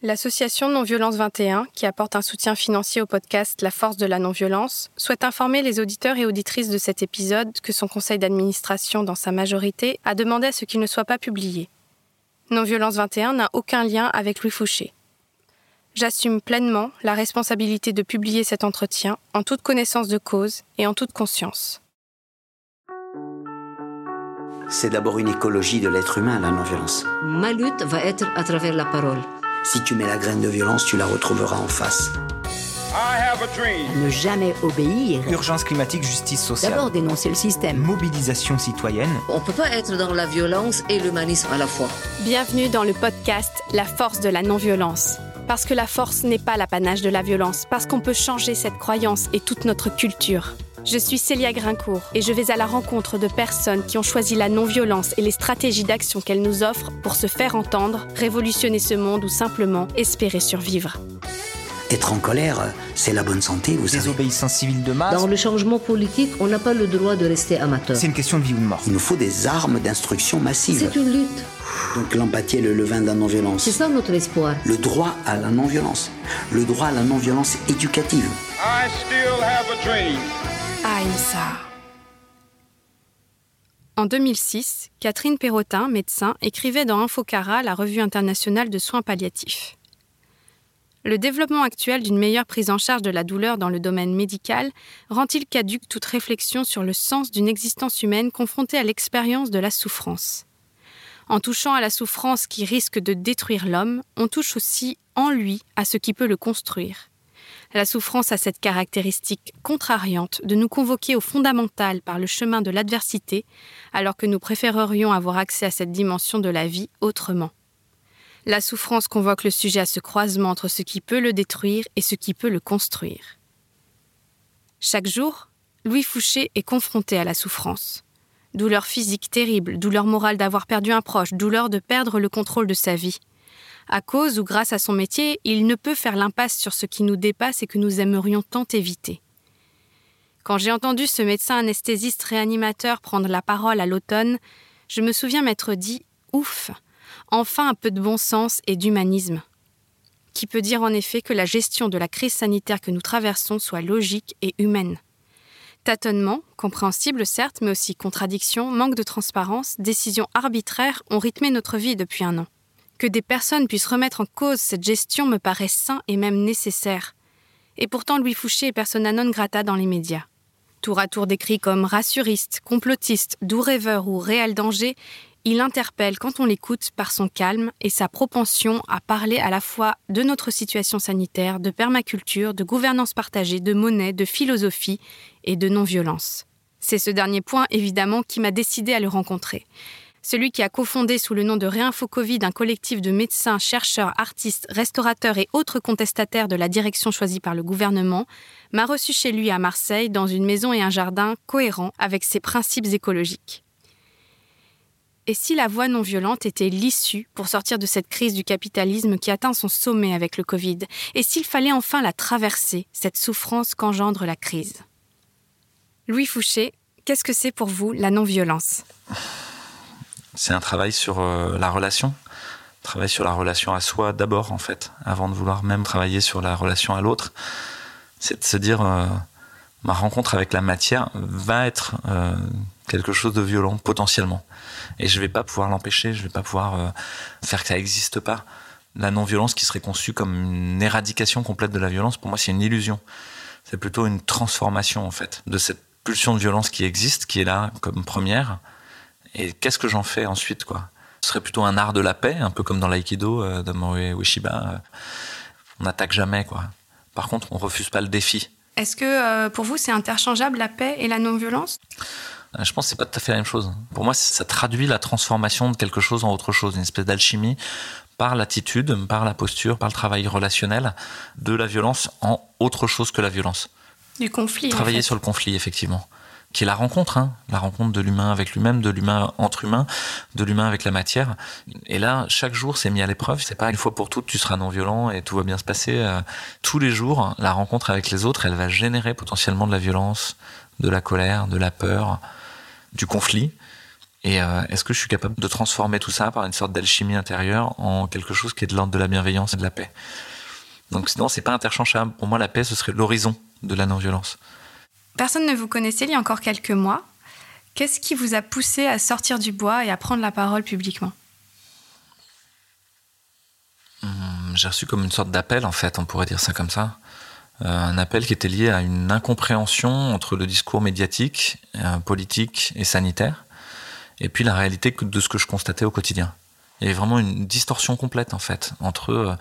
L'association Non-Violence 21, qui apporte un soutien financier au podcast La force de la non-violence, souhaite informer les auditeurs et auditrices de cet épisode que son conseil d'administration, dans sa majorité, a demandé à ce qu'il ne soit pas publié. Non-Violence 21 n'a aucun lien avec Louis Fouché. J'assume pleinement la responsabilité de publier cet entretien en toute connaissance de cause et en toute conscience. C'est d'abord une écologie de l'être humain, la non-violence. Ma lutte va être à travers la parole. Si tu mets la graine de violence, tu la retrouveras en face. Ne jamais obéir. Urgence climatique, justice sociale. D'abord dénoncer le système. Mobilisation citoyenne. On ne peut pas être dans la violence et l'humanisme à la fois. Bienvenue dans le podcast La force de la non-violence. Parce que la force n'est pas l'apanage de la violence, parce qu'on peut changer cette croyance et toute notre culture. Je suis Célia Grincourt et je vais à la rencontre de personnes qui ont choisi la non-violence et les stratégies d'action qu'elle nous offre pour se faire entendre, révolutionner ce monde ou simplement espérer survivre. Être en colère, c'est la bonne santé, vous savez. Désobéissance civile de masse. Dans le changement politique, on n'a pas le droit de rester amateur. C'est une question de vie ou de mort. Il nous faut des armes d'instruction massive. C'est une lutte. Donc l'empathie est le levain de la non-violence. C'est ça notre espoir. Le droit à la non-violence. Le droit à la non-violence éducative. I still have a dream. Ahimsa. En 2006, Catherine Perrotin, médecin, écrivait dans Infocara, la revue internationale de soins palliatifs. Le développement actuel d'une meilleure prise en charge de la douleur dans le domaine médical rend-il caduque toute réflexion sur le sens d'une existence humaine confrontée à l'expérience de la souffrance? En touchant à la souffrance qui risque de détruire l'homme, on touche aussi en lui à ce qui peut le construire. La souffrance a cette caractéristique contrariante de nous convoquer au fondamental par le chemin de l'adversité, alors que nous préférerions avoir accès à cette dimension de la vie autrement. La souffrance convoque le sujet à ce croisement entre ce qui peut le détruire et ce qui peut le construire. Chaque jour, Louis Fouché est confronté à la souffrance. Douleur physique terrible, douleur morale d'avoir perdu un proche, douleur de perdre le contrôle de sa vie. À cause ou grâce à son métier, il ne peut faire l'impasse sur ce qui nous dépasse et que nous aimerions tant éviter. Quand j'ai entendu ce médecin anesthésiste réanimateur prendre la parole à l'automne, je me souviens m'être dit Ouf Enfin un peu de bon sens et d'humanisme. Qui peut dire en effet que la gestion de la crise sanitaire que nous traversons soit logique et humaine Tâtonnement, compréhensible certes, mais aussi contradiction, manque de transparence, décisions arbitraires ont rythmé notre vie depuis un an. Que des personnes puissent remettre en cause cette gestion me paraît sain et même nécessaire. Et pourtant, Louis Fouché est persona non grata dans les médias. Tour à tour décrit comme rassuriste, complotiste, doux rêveur ou réel danger, il interpelle quand on l'écoute par son calme et sa propension à parler à la fois de notre situation sanitaire, de permaculture, de gouvernance partagée, de monnaie, de philosophie et de non-violence. C'est ce dernier point, évidemment, qui m'a décidé à le rencontrer celui qui a cofondé sous le nom de Réinfo Covid un collectif de médecins, chercheurs, artistes, restaurateurs et autres contestataires de la direction choisie par le gouvernement, m'a reçu chez lui à Marseille dans une maison et un jardin cohérents avec ses principes écologiques. Et si la voie non violente était l'issue pour sortir de cette crise du capitalisme qui atteint son sommet avec le Covid Et s'il fallait enfin la traverser, cette souffrance qu'engendre la crise? Louis Fouché, qu'est-ce que c'est pour vous la non-violence? C'est un travail sur euh, la relation, travail sur la relation à soi d'abord en fait, avant de vouloir même travailler sur la relation à l'autre. C'est de se dire euh, ma rencontre avec la matière va être euh, quelque chose de violent potentiellement, et je vais pas pouvoir l'empêcher, je vais pas pouvoir faire que ça n'existe pas. La non-violence qui serait conçue comme une éradication complète de la violence, pour moi c'est une illusion. C'est plutôt une transformation en fait de cette pulsion de violence qui existe, qui est là comme première, et qu'est-ce que j'en fais ensuite, quoi? Ce serait plutôt un art de la paix, un peu comme dans l'aïkido euh, d'Amoe Ueshiba. On n'attaque jamais, quoi. Par contre, on refuse pas le défi. Est-ce que euh, pour vous, c'est interchangeable la paix et la non-violence? euh, je pense que c'est pas tout à fait la même chose. Pour moi, ça traduit la transformation de quelque chose en autre chose, une espèce d'alchimie par l'attitude, par la posture, par le travail relationnel de la violence en autre chose que la violence. Du conflit. Travailler sur le conflit, effectivement qui est la rencontre, hein, la rencontre de l'humain avec lui-même, de l'humain entre humains, de l'humain avec la matière. Et là, chaque jour, c'est mis à l'épreuve. C'est pas une fois pour toutes, tu seras non violent et tout va bien se passer. Euh, tous les jours, la rencontre avec les autres, elle va générer potentiellement de la violence, de la colère, de la peur, du conflit. Et euh, est-ce que je suis capable de transformer tout ça par une sorte d'alchimie intérieure en quelque chose qui est de l'ordre de la bienveillance et de la paix? Donc sinon, c'est pas interchangeable. Pour moi, la paix, ce serait l'horizon de la non-violence. Personne ne vous connaissait il y a encore quelques mois. Qu'est-ce qui vous a poussé à sortir du bois et à prendre la parole publiquement? Hum, J'ai reçu comme une sorte d'appel, en fait, on pourrait dire ça comme ça. Euh, un appel qui était lié à une incompréhension entre le discours médiatique, euh, politique et sanitaire, et puis la réalité de ce que je constatais au quotidien. Il y avait vraiment une distorsion complète en fait entre euh,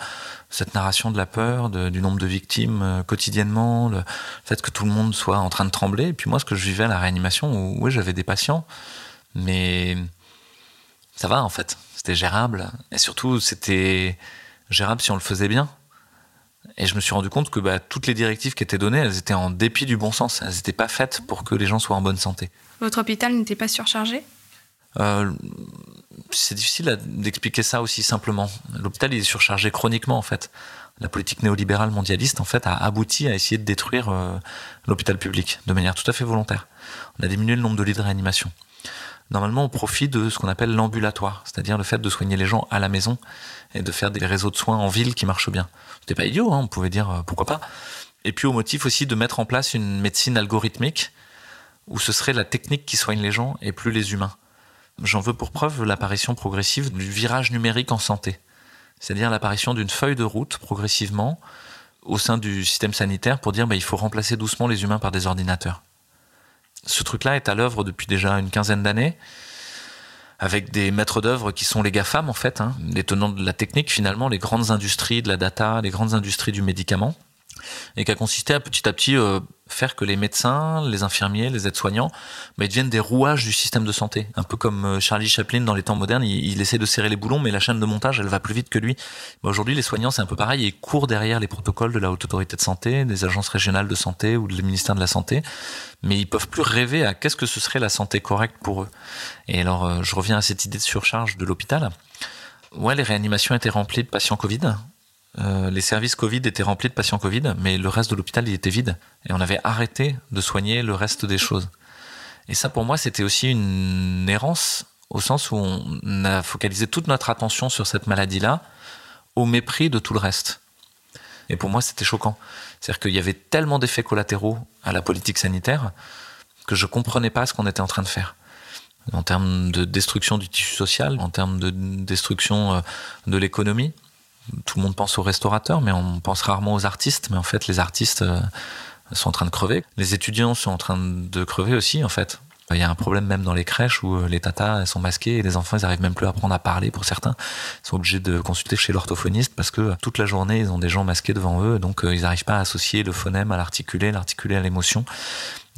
cette narration de la peur, du nombre de victimes quotidiennement, le fait que tout le monde soit en train de trembler, et puis moi ce que je vivais à la réanimation où oui j'avais des patients, mais ça va en fait, c'était gérable, et surtout c'était gérable si on le faisait bien. Et je me suis rendu compte que bah, toutes les directives qui étaient données, elles étaient en dépit du bon sens. Elles n'étaient pas faites pour que les gens soient en bonne santé. Votre hôpital n'était pas surchargé? Euh, C'est difficile d'expliquer ça aussi simplement. L'hôpital est surchargé chroniquement en fait. La politique néolibérale mondialiste en fait a abouti à essayer de détruire euh, l'hôpital public de manière tout à fait volontaire. On a diminué le nombre de lits de réanimation normalement au profit de ce qu'on appelle l'ambulatoire, c'est-à-dire le fait de soigner les gens à la maison et de faire des réseaux de soins en ville qui marchent bien. C'était pas idiot, hein, on pouvait dire euh, pourquoi pas. Et puis au motif aussi de mettre en place une médecine algorithmique où ce serait la technique qui soigne les gens et plus les humains. J'en veux pour preuve l'apparition progressive du virage numérique en santé, c'est-à-dire l'apparition d'une feuille de route progressivement au sein du système sanitaire pour dire bah, il faut remplacer doucement les humains par des ordinateurs ce truc-là est à l'œuvre depuis déjà une quinzaine d'années, avec des maîtres d'œuvre qui sont les GAFAM, en fait, hein, les tenants de la technique, finalement, les grandes industries de la data, les grandes industries du médicament et qui a consisté à petit à petit euh, faire que les médecins, les infirmiers, les aides-soignants, bah, ils deviennent des rouages du système de santé. Un peu comme euh, Charlie Chaplin dans les temps modernes, il, essaie de serrer les boulons, mais la chaîne de montage, elle va plus vite que lui. Aujourd'hui, les soignants, c'est un peu pareil, ils courent derrière les protocoles de la haute autorité de santé, des agences régionales de santé ou du ministère de la santé, mais ils peuvent plus rêver à qu'est-ce que ce serait la santé correcte pour eux. Et alors, euh, je reviens à cette idée de surcharge de l'hôpital. Ouais, les réanimations étaient remplies de patients Covid. Euh, les services Covid étaient remplis de patients Covid, mais le reste de l'hôpital il était vide et on avait arrêté de soigner le reste des choses. Et ça pour moi c'était aussi une errance au sens où on a focalisé toute notre attention sur cette maladie-là au mépris de tout le reste. Et pour moi c'était choquant. C'est-à-dire qu'il y avait tellement d'effets collatéraux à la politique sanitaire que je comprenais pas ce qu'on était en train de faire en termes de destruction du tissu social, en termes de destruction euh, de l'économie, tout le monde pense aux restaurateurs, mais on pense rarement aux artistes. Mais en fait, les artistes euh, sont en train de crever. Les étudiants sont en train de crever aussi, en fait. Il y a un problème même dans les crèches où euh, les tatas sont masqués et les enfants ils arrivent même plus à apprendre à parler pour certains. Ils sont obligés de consulter chez l'orthophoniste parce que toute la journée ils ont des gens masqués devant eux donc euh, ils n'arrivent pas à associer le phonème à l'articulé, l'articulé à l'émotion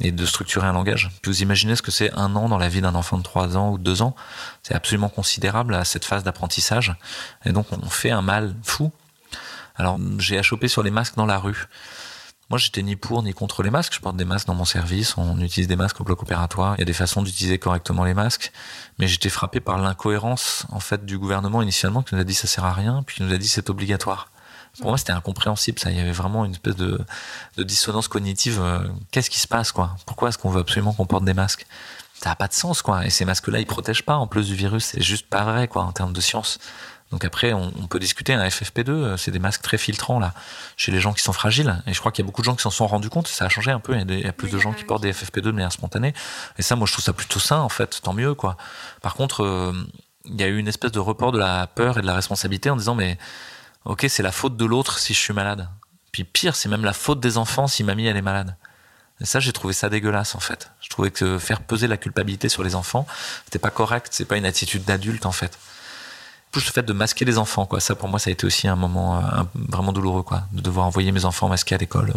et de structurer un langage. Puis vous imaginez ce que c'est un an dans la vie d'un enfant de 3 ans ou de 2 ans? C'est absolument considérable à cette phase d'apprentissage. Et donc on fait un mal fou. Alors j'ai à choper sur les masques dans la rue. Moi, j'étais ni pour ni contre les masques. Je porte des masques dans mon service. On utilise des masques au bloc opératoire. Il y a des façons d'utiliser correctement les masques. Mais j'étais frappé par l'incohérence, en fait, du gouvernement initialement qui nous a dit ça sert à rien, puis qui nous a dit c'est obligatoire. Pour moi, c'était incompréhensible. Ça, il y avait vraiment une espèce de, de dissonance cognitive. Euh, qu'est-ce qui se passe, quoi? Pourquoi est-ce qu'on veut absolument qu'on porte des masques? Ça n'a pas de sens, quoi. Et ces masques-là, ils protègent pas en plus du virus. C'est juste pas vrai, quoi, en termes de science. Donc après, on, peut discuter. Un FFP2, euh, c'est des masques très filtrants là, chez les gens qui sont fragiles. Et je crois qu'il y a beaucoup de gens qui s'en sont rendus compte. Ça a changé un peu. Il y a, plus de gens qui portent des FFP2 de manière spontanée. Et ça, moi, je trouve ça plutôt sain en fait. Tant mieux, quoi. Par contre, euh, il y a eu une espèce de report de la peur et de la responsabilité en disant mais ok, c'est la faute de l'autre si je suis malade. Puis pire, c'est même la faute des enfants si mamie elle est malade. Et ça, j'ai trouvé ça dégueulasse en fait. Je trouvais que faire peser la culpabilité sur les enfants, c'était pas correct. C'est pas une attitude d'adulte en fait. Plus le fait de masquer les enfants, quoi. Ça, pour moi, ça a été aussi un moment euh, vraiment douloureux, quoi, de devoir envoyer mes enfants masqués à l'école.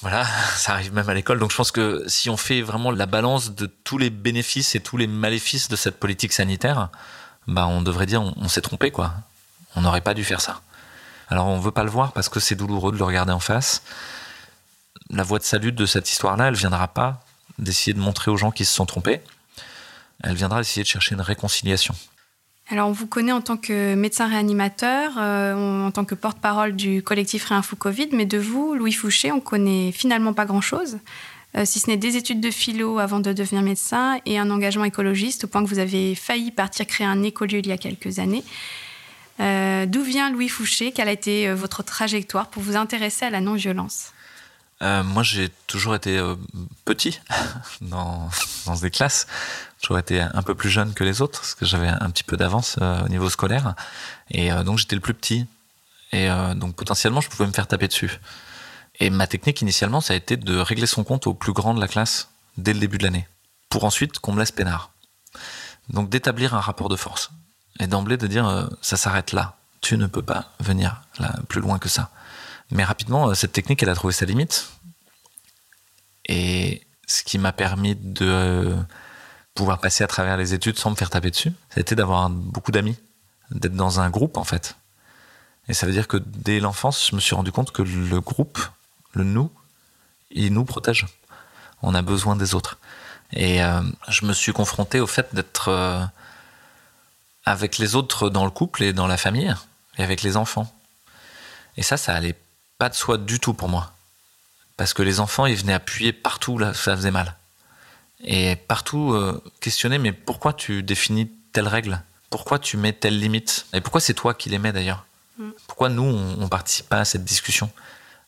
Voilà, ça arrive même à l'école. Donc je pense que si on fait vraiment la balance de tous les bénéfices et tous les maléfices de cette politique sanitaire, bah on devrait dire on, on s'est trompé quoi. On n'aurait pas dû faire ça. Alors on veut pas le voir parce que c'est douloureux de le regarder en face. La voie de salut de cette histoire-là, elle viendra pas d'essayer de montrer aux gens qui se sont trompés. Elle viendra d'essayer de chercher une réconciliation. Alors, on vous connaît en tant que médecin réanimateur, euh, en tant que porte-parole du collectif Réinfo Covid, mais de vous, Louis Fouché, on connaît finalement pas grand-chose. euh, si ce n'est des études de philo avant de devenir médecin et un engagement écologiste, au point que vous avez failli partir créer un écolieu il y a quelques années. Euh, d'où vient Louis Fouché? Quelle a été votre trajectoire pour vous intéresser à la non-violence? Moi, j'ai toujours été petit dans, dans des classes. J'aurais été un peu plus jeune que les autres, parce que j'avais un petit peu d'avance au niveau scolaire. Et donc, j'étais le plus petit. Et donc, potentiellement, je pouvais me faire taper dessus. Et ma technique initialement, ça a été de régler son compte au plus grand de la classe dès le début de l'année, pour ensuite qu'on me laisse peinard. Donc d'établir un rapport de force et d'emblée de dire euh, ça s'arrête là, tu ne peux pas venir là, plus loin que ça. Mais rapidement, euh, cette technique, elle a trouvé sa limite. Et ce qui m'a permis de euh, pouvoir passer à travers les études sans me faire taper dessus, c'était d'avoir beaucoup d'amis, d'être dans un groupe en fait. Et ça veut dire que dès l'enfance, je me suis rendu compte que le groupe le nous, il nous protège. On a besoin des autres. Et euh, je me suis confronté au fait d'être avec les autres dans le couple et dans la famille, et avec les enfants. Et ça, ça allait pas de soi du tout pour moi. Parce que les enfants, ils venaient appuyer partout là où ça faisait mal. Et partout euh, questionner, mais pourquoi tu définis telle règle? Pourquoi tu mets telle limite? Et pourquoi c'est toi qui les mets d'ailleurs? Mm. Pourquoi nous, on, on participe pas à cette discussion?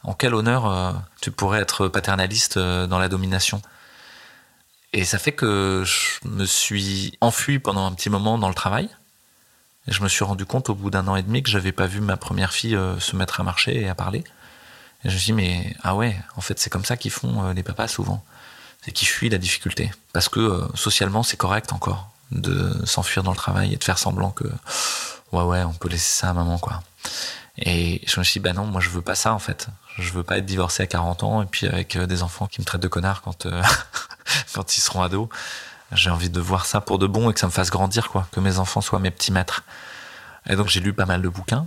En quel honneur euh, tu pourrais être paternaliste euh, dans la domination? Et ça fait que je me suis enfui pendant un petit moment dans le travail. Et je me suis rendu compte au bout d'un an et demi que j'avais pas vu ma première fille se mettre à marcher et à parler. Et je me suis dit, mais ah ouais, en fait, c'est comme ça qu'ils font les papas souvent. C'est qu'ils fuient la difficulté. Parce que socialement, c'est correct encore de s'enfuir dans le travail et de faire semblant que, ouais, ouais, on peut laisser ça à maman, quoi. Et je me suis dit, bah non, moi je veux pas ça en fait. Je veux pas être divorcé à 40 ans et puis avec euh, des enfants qui me traitent de connard quand, euh, quand ils seront ados. J'ai envie de voir ça pour de bon et que ça me fasse grandir, quoi. Que mes enfants soient mes petits maîtres. Et donc j'ai lu pas mal de bouquins,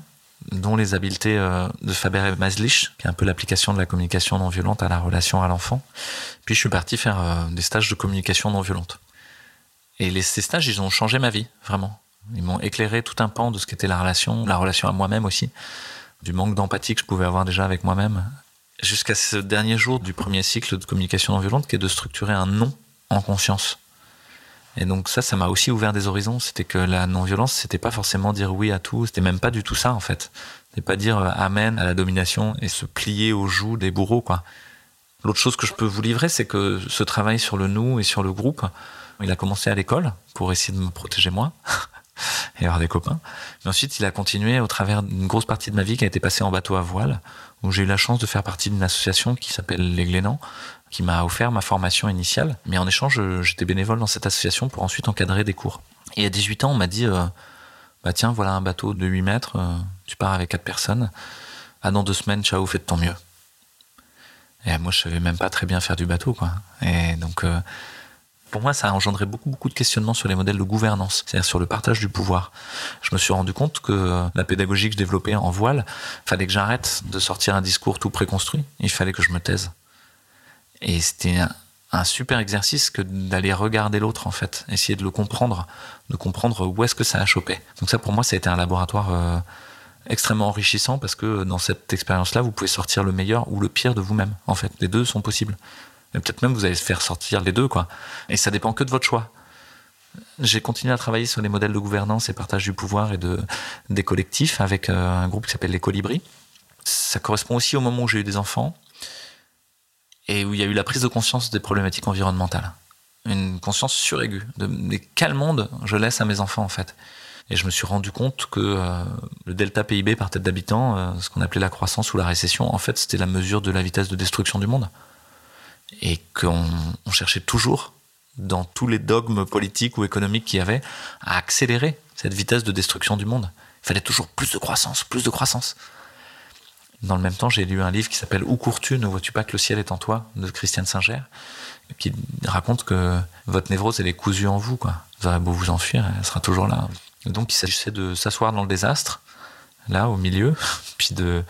dont les habiletés euh, de Faber et Maslich, qui est un peu l'application de la communication non violente à la relation à l'enfant. Puis je suis parti faire des stages de communication non violente. Et les, ces stages, ils ont changé ma vie, vraiment. Ils m'ont éclairé tout un pan de ce qu'était la relation, la relation à moi-même aussi, du manque d'empathie que je pouvais avoir déjà avec moi-même, jusqu'à ce dernier jour du premier cycle de communication non violente qui est de structurer un non en conscience. Et donc ça, ça m'a aussi ouvert des horizons. C'était que la non-violence, c'était pas forcément dire oui à tout. C'était même pas du tout ça en fait. C'était pas dire euh, amen à la domination et se plier aux joues des bourreaux quoi. L'autre chose que je peux vous livrer, c'est que ce travail sur le nous et sur le groupe, il a commencé à l'école pour essayer de me protéger moi. et avoir des copains. Mais ensuite, il a continué au travers d'une grosse partie de ma vie qui a été passée en bateau à voile, où j'ai eu la chance de faire partie d'une association qui s'appelle Les Glénans, qui m'a offert ma formation initiale. Mais en échange, j'étais bénévole dans cette association pour ensuite encadrer des cours. Et à 18 ans, on m'a dit, euh, bah tiens, voilà un bateau de 8 mètres, euh, tu pars avec 4 personnes. Ah, dans deux semaines, ciao, fais de ton mieux. Et moi, je savais même pas très bien faire du bateau, quoi. Et donc, euh, pour moi, ça a engendré beaucoup, beaucoup de questionnements sur les modèles de gouvernance, c'est-à-dire sur le partage du pouvoir. Je me suis rendu compte que la pédagogie que je développais en voile, fallait que j'arrête de sortir un discours tout préconstruit. Il fallait que je me taise. Et c'était un, super exercice que d'aller regarder l'autre, en fait, essayer de le comprendre, de comprendre où est-ce que ça a chopé. Donc ça, pour moi, ça a été un laboratoire euh, extrêmement enrichissant parce que dans cette expérience-là, vous pouvez sortir le meilleur ou le pire de vous-même. En fait, les deux sont possibles peut-être même vous allez faire sortir les deux, quoi. Et ça dépend que de votre choix. J'ai continué à travailler sur les modèles de gouvernance et partage du pouvoir et de, des collectifs avec euh, un groupe qui s'appelle les Colibris. Ça correspond aussi au moment où j'ai eu des enfants et où il y a eu la prise de conscience des problématiques environnementales. Une conscience suraiguë de, quel monde je laisse à mes enfants, en fait? Et je me suis rendu compte que euh, le delta PIB par tête d'habitant, euh, ce qu'on appelait la croissance ou la récession, en fait, c'était la mesure de la vitesse de destruction du monde et qu'on cherchait toujours, dans tous les dogmes politiques ou économiques qu'il y avait, à accélérer cette vitesse de destruction du monde. Il fallait toujours plus de croissance, plus de croissance. Dans le même temps, j'ai lu un livre qui s'appelle Où cours-tu Ne vois-tu pas que le ciel est en toi de Christiane Singer, qui raconte que votre névrose, elle est cousue en vous. Quoi. Vous aurez beau vous enfuir, elle sera toujours là. Donc il s'agissait de s'asseoir dans le désastre, là, au milieu, puis de,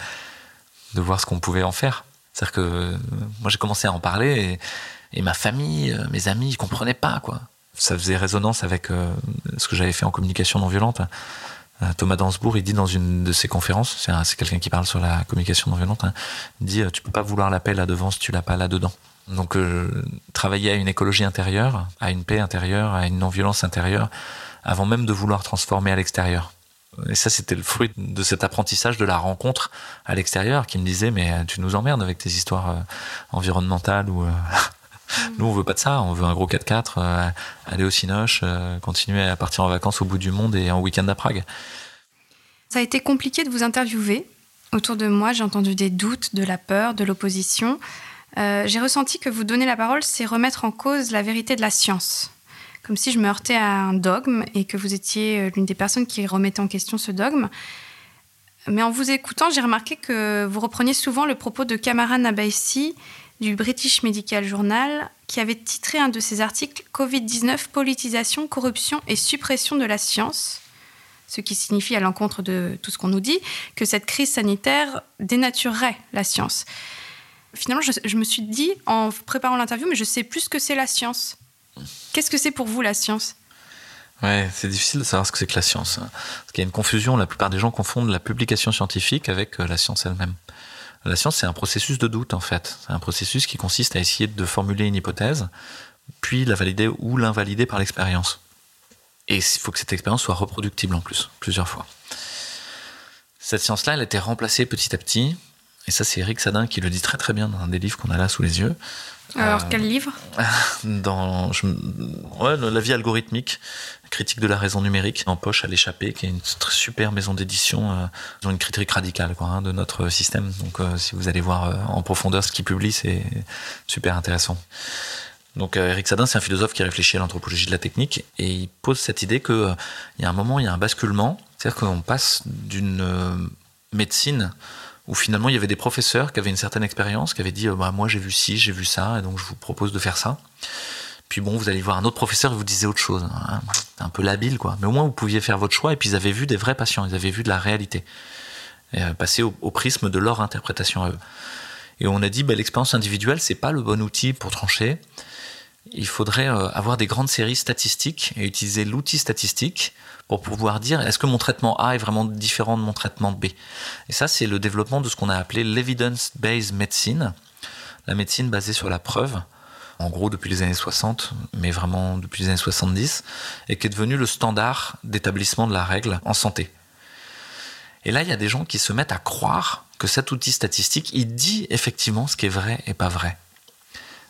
de voir ce qu'on pouvait en faire. C'est-à-dire que moi j'ai commencé à en parler et, ma famille, euh, mes amis, ils comprenaient pas quoi. Ça faisait résonance avec euh, ce que j'avais fait en communication non violente. Euh, Thomas Dansbourg, il dit dans une de ses conférences, c'est quelqu'un qui parle sur la communication non violente, hein, il dit tu peux pas vouloir la paix là devant si tu l'as pas là dedans. Donc euh, travailler à une écologie intérieure, à une paix intérieure, à une non-violence intérieure, avant même de vouloir transformer à l'extérieur. Et ça, c'était le fruit de cet apprentissage de la rencontre à l'extérieur qui me disait mais tu nous emmerdes avec tes histoires euh, environnementales ou nous on veut pas de ça, on veut un gros 4x4, euh, aller au Cinoche, euh, continuer à partir en vacances au bout du monde et en week-end à Prague. Ça a été compliqué de vous interviewer. Autour de moi, j'ai entendu des doutes, de la peur, de l'opposition. Euh, j'ai ressenti que vous donner la parole, c'est remettre en cause la vérité de la science. Comme si je me heurtais à un dogme et que vous étiez l'une des personnes qui remettait en question ce dogme. Mais en vous écoutant, j'ai remarqué que vous repreniez souvent le propos de Kamara Nabaisi du British Medical Journal qui avait titré un de ses articles Covid-19, politisation, corruption et suppression de la science, ce qui signifie à l'encontre de tout ce qu'on nous dit que cette crise sanitaire dénaturerait la science. Finalement, je, me suis dit en préparant l'interview, mais je sais plus ce que c'est la science. Qu'est-ce que c'est pour vous la science? Ouais, c'est difficile de savoir ce que c'est que la science. Hein. Parce qu'il y a une confusion, la plupart des gens confondent la publication scientifique avec euh, la science elle-même. La science, c'est un processus de doute, en fait. C'est un processus qui consiste à essayer de formuler une hypothèse, puis la valider ou l'invalider par l'expérience. Et il faut que cette expérience soit reproductible en plus, plusieurs fois. Cette science-là, elle a été remplacée petit à petit, et ça c'est Eric Sadin qui le dit très très bien dans un des livres qu'on a là sous les yeux. Alors, quel livre Dans ouais, La vie algorithmique, critique de la raison numérique, en poche à l'échappée, qui est une super maison d'édition. Euh, ils ont une critique radicale quoi, hein, de notre système. Donc, euh, si vous allez voir euh, en profondeur ce qu'ils publient, c'est super intéressant. Donc, Eric Sadin, c'est un philosophe qui réfléchit à l'anthropologie de la technique et il pose cette idée qu'il y a un moment, il y a un basculement, c'est-à-dire qu'on passe d'une médecine où finalement il y avait des professeurs qui avaient une certaine expérience, qui avaient dit bah, moi j'ai vu ci, j'ai vu ça, et donc je vous propose de faire ça. Puis bon, vous allez voir un autre professeur qui vous disait autre chose, hein. un peu labile quoi. Mais au moins vous pouviez faire votre choix et puis ils avaient vu des vrais patients, ils avaient vu de la réalité, et, euh, passer au, prisme de leur interprétation à eux. Et on a dit bah, l'expérience individuelle c'est pas le bon outil pour trancher. Il faudrait euh, avoir des grandes séries statistiques et utiliser l'outil statistique pour pouvoir dire est-ce que mon traitement A est vraiment différent de mon traitement B? Et ça, c'est le développement de ce qu'on a appelé l'evidence-based medicine, la médecine basée sur la preuve, en gros depuis les années 60, mais vraiment depuis les années 70, et qui est devenu le standard d'établissement de la règle en santé. Et là, il y a des gens qui se mettent à croire que cet outil statistique, il dit effectivement ce qui est vrai et pas vrai.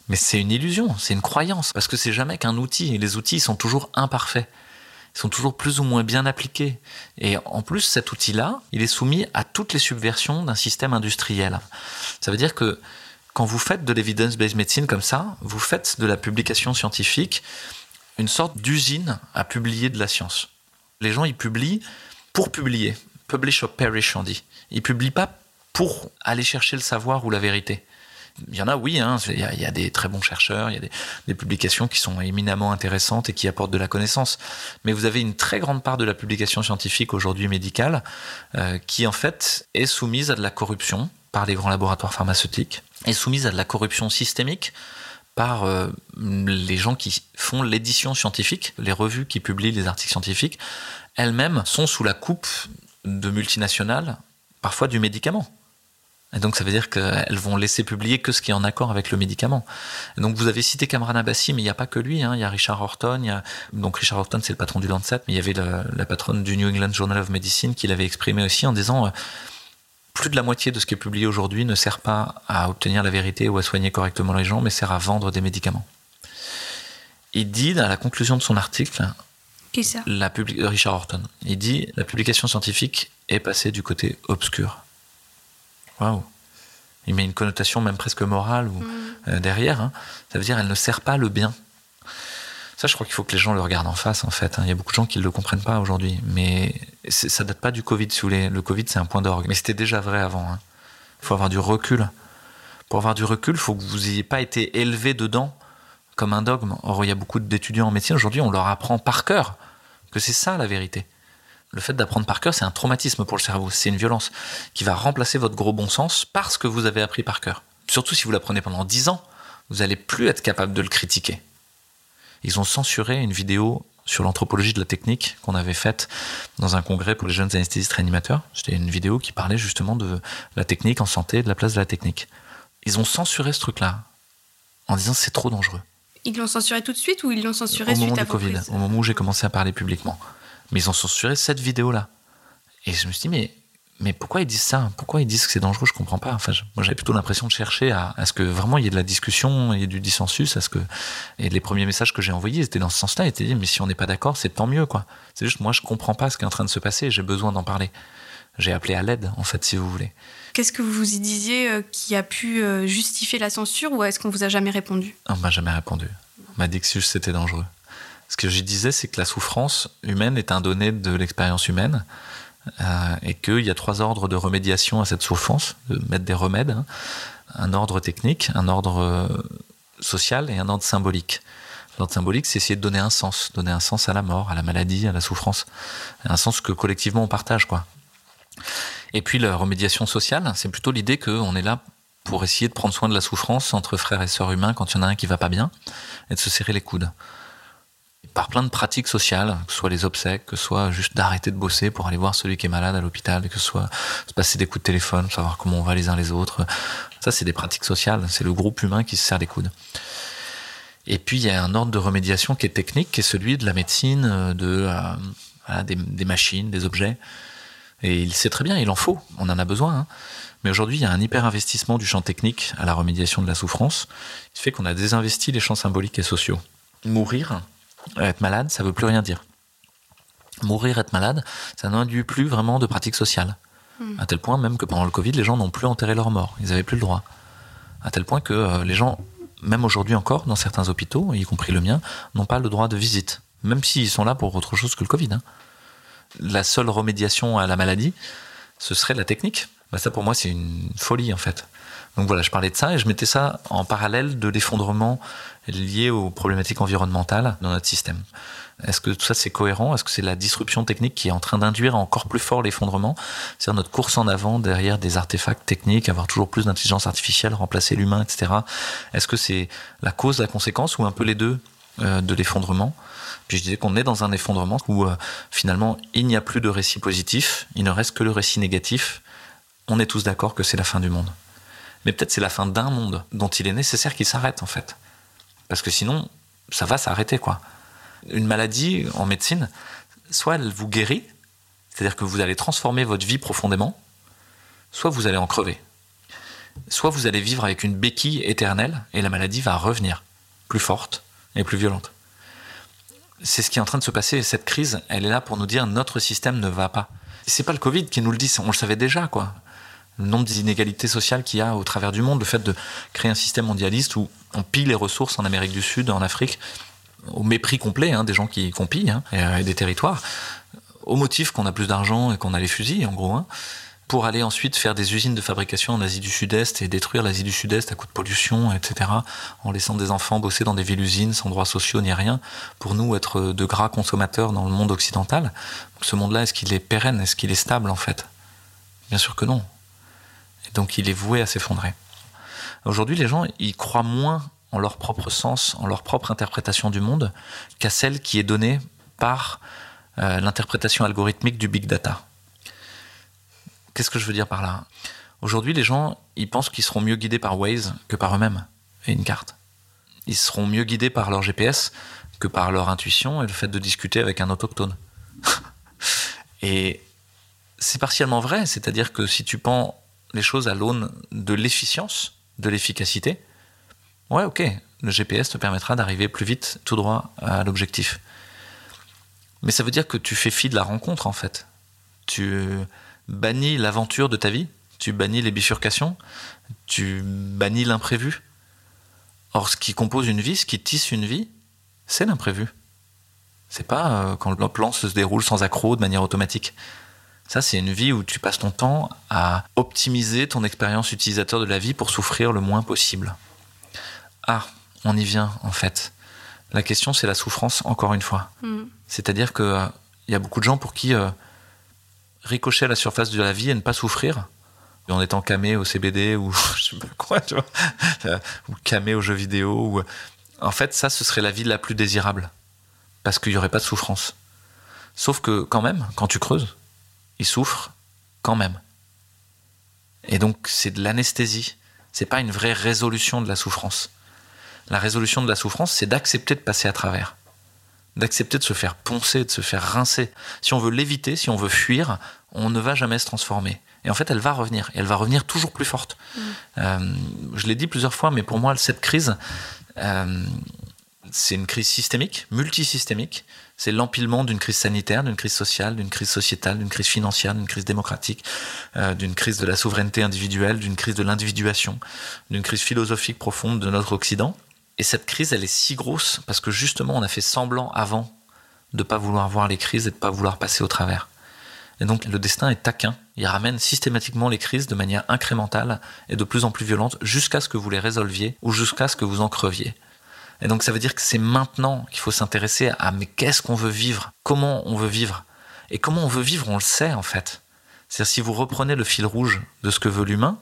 Mais c'est une illusion, c'est une croyance, parce que c'est jamais qu'un outil, et les outils sont toujours imparfaits ils sont toujours plus ou moins bien appliqués. Et en plus, cet outil-là, il est soumis à toutes les subversions d'un système industriel. Ça veut dire que quand vous faites de l'evidence-based medicine comme ça, vous faites de la publication scientifique une sorte d'usine à publier de la science. Les gens, ils publient pour publier. Publish or perish, on dit. Ils publient pas pour aller chercher le savoir ou la vérité il y en a, oui, hein, il, y a, des très bons chercheurs, il y a des, publications qui sont éminemment intéressantes et qui apportent de la connaissance. Mais vous avez une très grande part de la publication scientifique aujourd'hui médicale euh, qui en fait est soumise à de la corruption par les grands laboratoires pharmaceutiques, est soumise à de la corruption systémique par euh, les gens qui font l'édition scientifique, les revues qui publient les articles scientifiques, elles-mêmes sont sous la coupe de multinationales, parfois du médicament. Et donc ça veut dire qu'elles vont laisser publier que ce qui est en accord avec le médicament. Et donc vous avez cité Cameron Abbassi, mais il n'y a pas que lui. Hein. Il y a Richard Horton. Il y a... Donc Richard Horton, c'est le patron du Lancet, mais il y avait la, patronne du New England Journal of Medicine qui l'avait exprimé aussi en disant euh, plus de la moitié de ce qui est publié aujourd'hui ne sert pas à obtenir la vérité ou à soigner correctement les gens, mais sert à vendre des médicaments. Il dit à la conclusion de son article, qui ça la Richard Horton, il dit la publication scientifique est passée du côté obscur Waouh Il met une connotation même presque morale ou, mm. euh, derrière. Hein. Ça veut dire elle ne sert pas le bien. Ça, je crois qu'il faut que les gens le regardent en face, en fait. Hein. Il y a beaucoup de gens qui ne le comprennent pas aujourd'hui. Mais ça date pas du Covid, si vous voulez. Le Covid, c'est un point d'orgue. Mais c'était déjà vrai avant. Il hein. faut avoir du recul. Pour avoir du recul, il faut que vous n'ayez pas été élevé dedans comme un dogme. Or, il y a beaucoup d'étudiants en médecine aujourd'hui, on leur apprend par cœur que c'est ça la vérité le fait d'apprendre par cœur, c'est un traumatisme pour le cerveau, c'est une violence qui va remplacer votre gros bon sens parce que vous avez appris par cœur. Surtout si vous l'apprenez pendant 10 ans, vous n'allez plus être capable de le critiquer. Ils ont censuré une vidéo sur l'anthropologie de la technique qu'on avait faite dans un congrès pour les jeunes anesthésistes réanimateurs. C'était une vidéo qui parlait justement de la technique en santé, de la place de la technique. Ils ont censuré ce truc-là. en disant c'est trop dangereux. Ils l'ont censuré tout de suite ou ils l'ont censuré Au suite moment à du Covid, au moment où j'ai commencé à parler publiquement. Mais ils ont censuré cette vidéo-là. Et je me suis dit, mais, mais pourquoi ils disent ça? Pourquoi ils disent que c'est dangereux? Je comprends pas. Enfin, je- moi, j'avais plutôt l'impression de chercher à, à ce que vraiment il y ait de la discussion, il y ait du dissensus, à ce que. Et les premiers messages que j'ai envoyés étaient dans ce sens-là. Ils étaient dit, mais si on n'est pas d'accord, c'est tant mieux, quoi. C'est juste, moi, je comprends pas ce qui est en train de se passer. et J'ai besoin d'en parler. J'ai appelé à l'aide, en fait, si vous voulez. Qu'est-ce que vous y disiez euh, qui a pu euh, justifier la censure ou est-ce qu'on vous a jamais répondu? On m'a jamais répondu. On m'a dit que c'était dangereux. Ce que je disais, c'est que la souffrance humaine est un donné de l'expérience humaine euh, et qu'il y a trois ordres de remédiation à cette souffrance, de mettre des remèdes. hein. Un ordre technique, un ordre euh, social et un ordre symbolique. L'ordre symbolique, c'est essayer de donner un sens, donner un sens à la mort, à la maladie, à la souffrance. Un sens que collectivement on partage, quoi. Et puis la remédiation sociale, c'est plutôt l'idée qu'on est là pour essayer de prendre soin de la souffrance entre frères et sœurs humains quand il y en a un qui va pas bien, et de se serrer les coudes. Par plein de pratiques sociales, que ce soit les obsèques, que ce soit juste d'arrêter de bosser pour aller voir celui qui est malade à l'hôpital, que ce soit se passer des coups de téléphone, savoir comment on va les uns les autres. Ça, c'est des pratiques sociales, c'est le groupe humain qui se serre les coudes. Et puis, il y a un ordre de remédiation qui est technique, qui est celui de la médecine, euh, de, euh, des machines, des objets. Et il sait très bien, il en faut, on en a besoin. hein. Mais aujourd'hui, il y a un hyper-investissement du champ technique à la remédiation de la souffrance, qui fait qu'on a désinvesti les champs symboliques et sociaux. Mourir, être malade, ça veut plus rien dire. Mourir, être malade, ça n'induit plus vraiment de pratique sociale. À tel point même que pendant le Covid, les gens n'ont plus enterré leur mort. Ils n'avaient plus le droit. À tel point que euh, les gens, même aujourd'hui encore, dans certains hôpitaux, y compris le mien, n'ont pas le droit de visite. Même s'ils sont là pour autre chose que le Covid. hein. La seule remédiation à la maladie, ce serait la technique. Bah, ça, pour moi, c'est une folie, en fait. Donc voilà, je parlais de ça et je mettais ça en parallèle de l'effondrement lié aux problématiques environnementales dans notre système. Est-ce que tout ça c'est cohérent? Est-ce que c'est la disruption technique qui est en train d'induire encore plus fort l'effondrement? C'est-à-dire notre course en avant derrière des artefacts techniques, avoir toujours plus d'intelligence artificielle, remplacer l'humain, etc. Est-ce que c'est la cause, la conséquence ou un peu les deux euh, de l'effondrement? Puis je disais qu'on est dans un effondrement où euh, finalement il n'y a plus de récit positif, il ne reste que le récit négatif. On est tous d'accord que c'est la fin du monde. Mais peut-être c'est la fin d'un monde dont il est nécessaire qu'il s'arrête en fait. Parce que sinon, ça va s'arrêter quoi. Une maladie en médecine, soit elle vous guérit, c'est-à-dire que vous allez transformer votre vie profondément, soit vous allez en crever. Soit vous allez vivre avec une béquille éternelle et la maladie va revenir, plus forte et plus violente. C'est ce qui est en train de se passer. et Cette crise, elle est là pour nous dire notre système ne va pas. C'est pas le Covid qui nous le dit, on le savait déjà quoi le nombre d'inégalités sociales qu'il y a au travers du monde, le fait de créer un système mondialiste où on pille les ressources en Amérique du Sud, en Afrique, au mépris complet hein, des gens qui qu'on pille hein, et, euh, et des territoires, au motif qu'on a plus d'argent et qu'on a les fusils, en gros, hein, pour aller ensuite faire des usines de fabrication en Asie du Sud-Est et détruire l'Asie du Sud-Est à coup de pollution, etc., en laissant des enfants bosser dans des villes-usines sans droits sociaux ni rien, pour nous être de gras consommateurs dans le monde occidental. Ce monde-là, est-ce qu'il est pérenne? Est-ce qu'il est stable, en fait? Bien sûr que non. Donc il est voué à s'effondrer. Aujourd'hui, les gens, ils croient moins en leur propre sens, en leur propre interprétation du monde, qu'à celle qui est donnée par euh, l'interprétation algorithmique du big data. Qu'est-ce que je veux dire par là? Aujourd'hui, les gens, ils pensent qu'ils seront mieux guidés par Waze que par eux-mêmes et une carte. Ils seront mieux guidés par leur GPS que par leur intuition et le fait de discuter avec un autochtone. et c'est partiellement vrai, c'est-à-dire que si tu prends les choses à l'aune de l'efficience, de l'efficacité, ouais, ok, le GPS te permettra d'arriver plus vite, tout droit à l'objectif. Mais ça veut dire que tu fais fi de la rencontre, en fait. Tu bannis l'aventure de ta vie, tu bannis les bifurcations, tu bannis l'imprévu. Or, ce qui compose une vie, ce qui tisse une vie, c'est l'imprévu. C'est pas euh, quand le plan se déroule sans accroc de manière automatique. Ça, c'est une vie où tu passes ton temps à optimiser ton expérience utilisateur de la vie pour souffrir le moins possible. Ah, on y vient, en fait. La question, c'est la souffrance, encore une fois. Mm. C'est-à-dire qu'il euh, y a beaucoup de gens pour qui euh, ricocher à la surface de la vie et ne pas souffrir, en étant camé au CBD ou je sais pas quoi, tu vois, euh, ou camé aux jeux vidéo, ou... en fait, ça, ce serait la vie la plus désirable. Parce qu'il n'y aurait pas de souffrance. Sauf que, quand même, quand tu creuses, ils souffrent quand même. Et donc c'est de l'anesthésie. C'est pas une vraie résolution de la souffrance. La résolution de la souffrance, c'est d'accepter de passer à travers, d'accepter de se faire poncer, de se faire rincer. Si on veut l'éviter, si on veut fuir, on ne va jamais se transformer. Et en fait, elle va revenir. Et elle va revenir toujours plus forte. Mm. Euh, je l'ai dit plusieurs fois, mais pour moi, cette crise, euh, c'est une crise systémique, multisystémique. C'est l'empilement d'une crise sanitaire, d'une crise sociale, d'une crise sociétale, d'une crise financière, d'une crise démocratique, euh, d'une crise de la souveraineté individuelle, d'une crise de l'individuation, d'une crise philosophique profonde de notre Occident. Et cette crise, elle est si grosse parce que justement, on a fait semblant avant de ne pas vouloir voir les crises et de ne pas vouloir passer au travers. Et donc le destin est taquin. Il ramène systématiquement les crises de manière incrémentale et de plus en plus violente jusqu'à ce que vous les résolviez ou jusqu'à ce que vous en creviez. Et donc ça veut dire que c'est maintenant qu'il faut s'intéresser à mais qu'est-ce qu'on veut vivre? Comment on veut vivre? Et comment on veut vivre, on le sait en fait. C'est-à-dire si vous reprenez le fil rouge de ce que veut l'humain,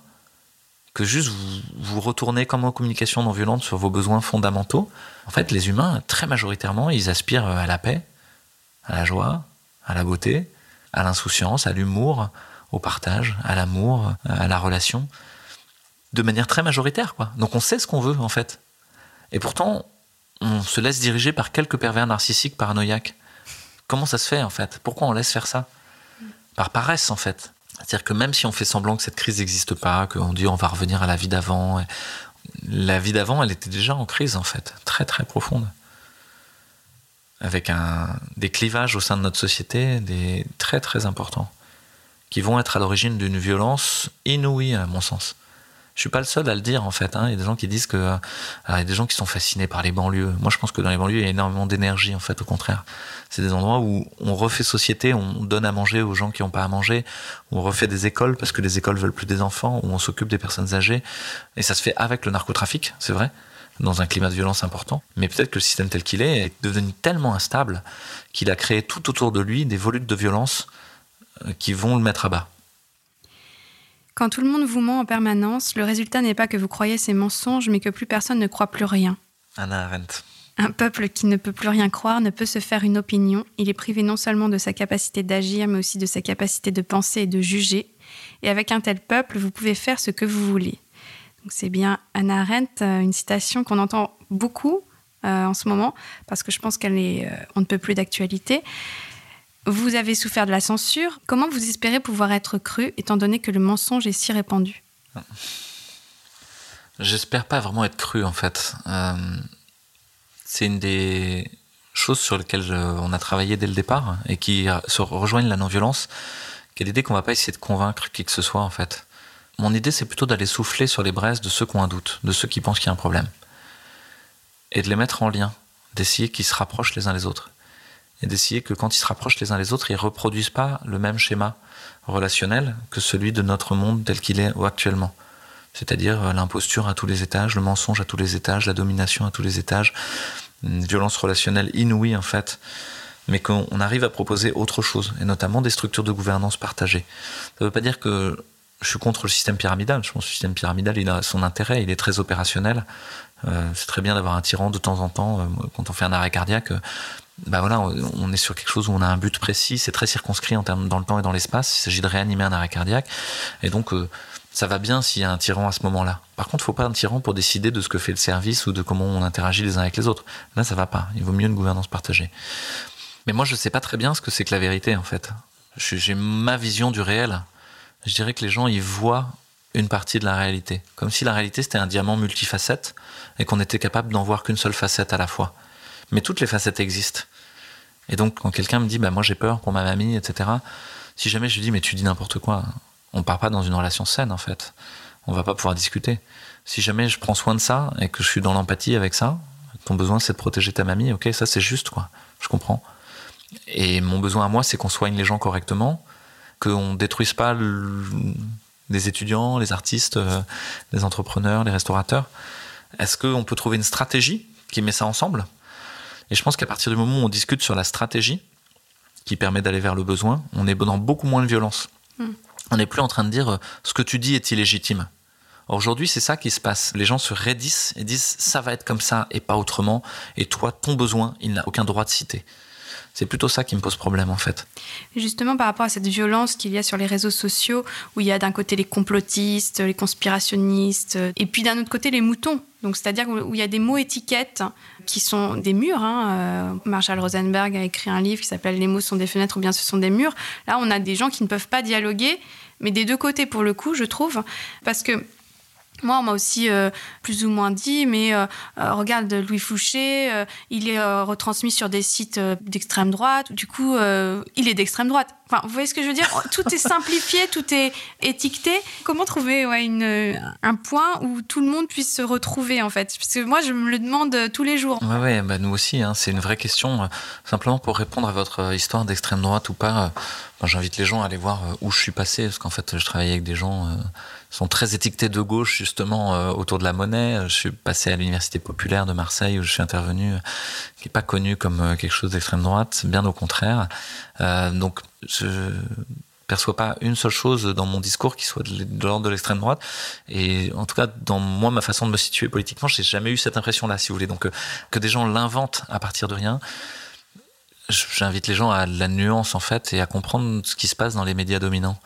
que juste vous, vous retournez comme en communication non violente sur vos besoins fondamentaux, en fait les humains, très majoritairement, ils aspirent à la paix, à la joie, à la beauté, à l'insouciance, à l'humour, au partage, à l'amour, à la relation, de manière très majoritaire. Donc on sait ce qu'on veut en fait. Et pourtant, on se laisse diriger par quelques pervers narcissiques paranoïaques. Comment ça se fait en fait? Pourquoi on laisse faire ça? Par paresse en fait. C'est-à-dire que même si on fait semblant que cette crise n'existe pas, qu'on dit on va revenir à la vie d'avant, la vie d'avant, elle était déjà en crise en fait, très très profonde avec un, des clivages au sein de notre société, des très très importants, qui vont être à l'origine d'une violence inouïe à mon sens. Je suis pas le seul à le dire en fait. Hein. Il y a des gens qui disent que euh, il y a des gens qui sont fascinés par les banlieues. Moi, je pense que dans les banlieues, il y a énormément d'énergie en fait. Au contraire, c'est des endroits où on refait société, on donne à manger aux gens qui n'ont pas à manger, on refait des écoles parce que les écoles veulent plus des enfants, où on s'occupe des personnes âgées. Et ça se fait avec le narcotrafic, c'est vrai dans un climat de violence important. Mais peut-être que le système tel qu'il est est devenu tellement instable qu'il a créé tout autour de lui des volutes de violence euh, qui vont le mettre à bas. Quand tout le monde vous ment en permanence, le résultat n'est pas que vous croyez ces mensonges, mais que plus personne ne croit plus rien. Anna Arendt. Un peuple qui ne peut plus rien croire ne peut se faire une opinion. Il est privé non seulement de sa capacité d'agir, mais aussi de sa capacité de penser et de juger. Et avec un tel peuple, vous pouvez faire ce que vous voulez. C'est bien Anna Arendt, euh, une citation qu'on entend beaucoup euh, en ce moment, parce que je pense qu'elle est, euh, on ne peut plus d'actualité. Vous avez souffert de la censure. Comment vous espérez pouvoir être cru, étant donné que le mensonge est si répandu? J'espère pas vraiment être cru, en fait. c'est une des choses sur lesquelles on a travaillé dès le départ et qui se rejoignent la non-violence, qui est l'idée qu'on va pas essayer de convaincre qui que ce soit, en fait. Mon idée, c'est plutôt d'aller souffler sur les braises de ceux qui ont un doute, de ceux qui pensent qu'il y a un problème. Et de les mettre en lien, d'essayer qu'ils se rapprochent les uns les autres. Et d'essayer que quand ils se rapprochent les uns les autres, ils reproduisent pas le même schéma relationnel que celui de notre monde tel qu'il est actuellement. C'est-à-dire euh, l'imposture à tous les étages, le mensonge à tous les étages, la domination à tous les étages, une violence relationnelle inouïe en fait, mais qu'on arrive à proposer autre chose, et notamment des structures de gouvernance partagées. Ça ne veut pas dire que je suis contre le système pyramidal. Je pense que le système pyramidal, il a son intérêt, il est très opérationnel. Euh, c'est très bien d'avoir un tyran de temps en temps. Euh, quand on fait un arrêt cardiaque, bah voilà, on est sur quelque chose où on a un but précis, c'est très circonscrit en termes dans le temps et dans l'espace. Il s'agit de réanimer un arrêt cardiaque, et donc ça va bien s'il y a un tyran à ce moment-là. Par contre, faut pas un tyran pour décider de ce que fait le service ou de comment on interagit les uns avec les autres. Là, ça va pas. Il vaut mieux une gouvernance partagée. Mais moi, je sais pas très bien ce que c'est que la vérité, en fait. J'ai ma vision du réel je dirais que les gens y voient une partie de la réalité. Comme si la réalité c'était un diamant multifacette et qu'on était capable d'en voir qu'une seule facette à la fois. Mais toutes les facettes existent. Et donc quand quelqu'un me dit bah moi j'ai peur pour ma mamie, etc. Si jamais je lui dis mais tu dis n'importe quoi, on part pas dans une relation saine en fait. On va pas pouvoir discuter. Si jamais je prends soin de ça et que je suis dans l'empathie avec ça, ton besoin c'est de protéger ta mamie, ok ça c'est juste quoi. Je comprends. Et mon besoin à moi c'est qu'on soigne les gens correctement qu'on détruise pas les étudiants, les artistes, euh, les entrepreneurs, les restaurateurs Est-ce qu'on peut trouver une stratégie qui met ça ensemble? Et je pense qu'à partir du moment où on discute sur la stratégie qui permet d'aller vers le besoin, on est dans beaucoup moins de violence. Hmm. On n'est plus en train de dire euh, ce que tu dis est illégitime. Aujourd'hui, c'est ça qui se passe. Les gens se raidissent et disent ça va être comme ça et pas autrement. Et toi, ton besoin, il n'a aucun droit de citer. C'est plutôt ça qui me pose problème en fait. Justement, par rapport à cette violence qu'il y a sur les réseaux sociaux, où il y a d'un côté les complotistes, les conspirationnistes, et puis d'un autre côté les moutons. Donc, c'est-à-dire où il y a des mots étiquettes qui sont des murs. Hein. Euh, Marshall Rosenberg a écrit un livre qui s'appelle Les mots sont des fenêtres ou bien ce sont des murs. Là, on a des gens qui ne peuvent pas dialoguer, mais des deux côtés pour le coup, je trouve, parce que moi, on m'a aussi euh, plus ou moins dit, mais euh, euh, regarde, Louis Fouché, il est retransmis sur des sites d'extrême droite. Du coup, il est d'extrême droite. Enfin, vous voyez ce que je veux dire? Tout est simplifié, tout est étiqueté. Comment trouver ouais, une, un point où tout le monde puisse se retrouver, en fait? Parce que moi, je me le demande tous les jours. Oui, ouais, bah, nous aussi. Hein, c'est une vraie question. simplement pour répondre à votre histoire d'extrême droite ou pas, j'invite les gens à aller voir où je suis passé, parce qu'en fait, je travaillais avec des gens sont très étiquetés de gauche justement euh, autour de la monnaie. Je suis passé à l'université populaire de Marseille où je suis intervenu, qui n'est pas connu comme euh, quelque chose d'extrême droite, bien au contraire. Euh, donc je perçois pas une seule chose dans mon discours qui soit de l'ordre de l'extrême droite. Et en tout cas, dans moi, ma façon de me situer politiquement, j'ai jamais eu cette impression-là, si vous voulez. Donc que des gens l'inventent à partir de rien. J'invite les gens à la nuance en fait et à comprendre ce qui se passe dans les médias dominants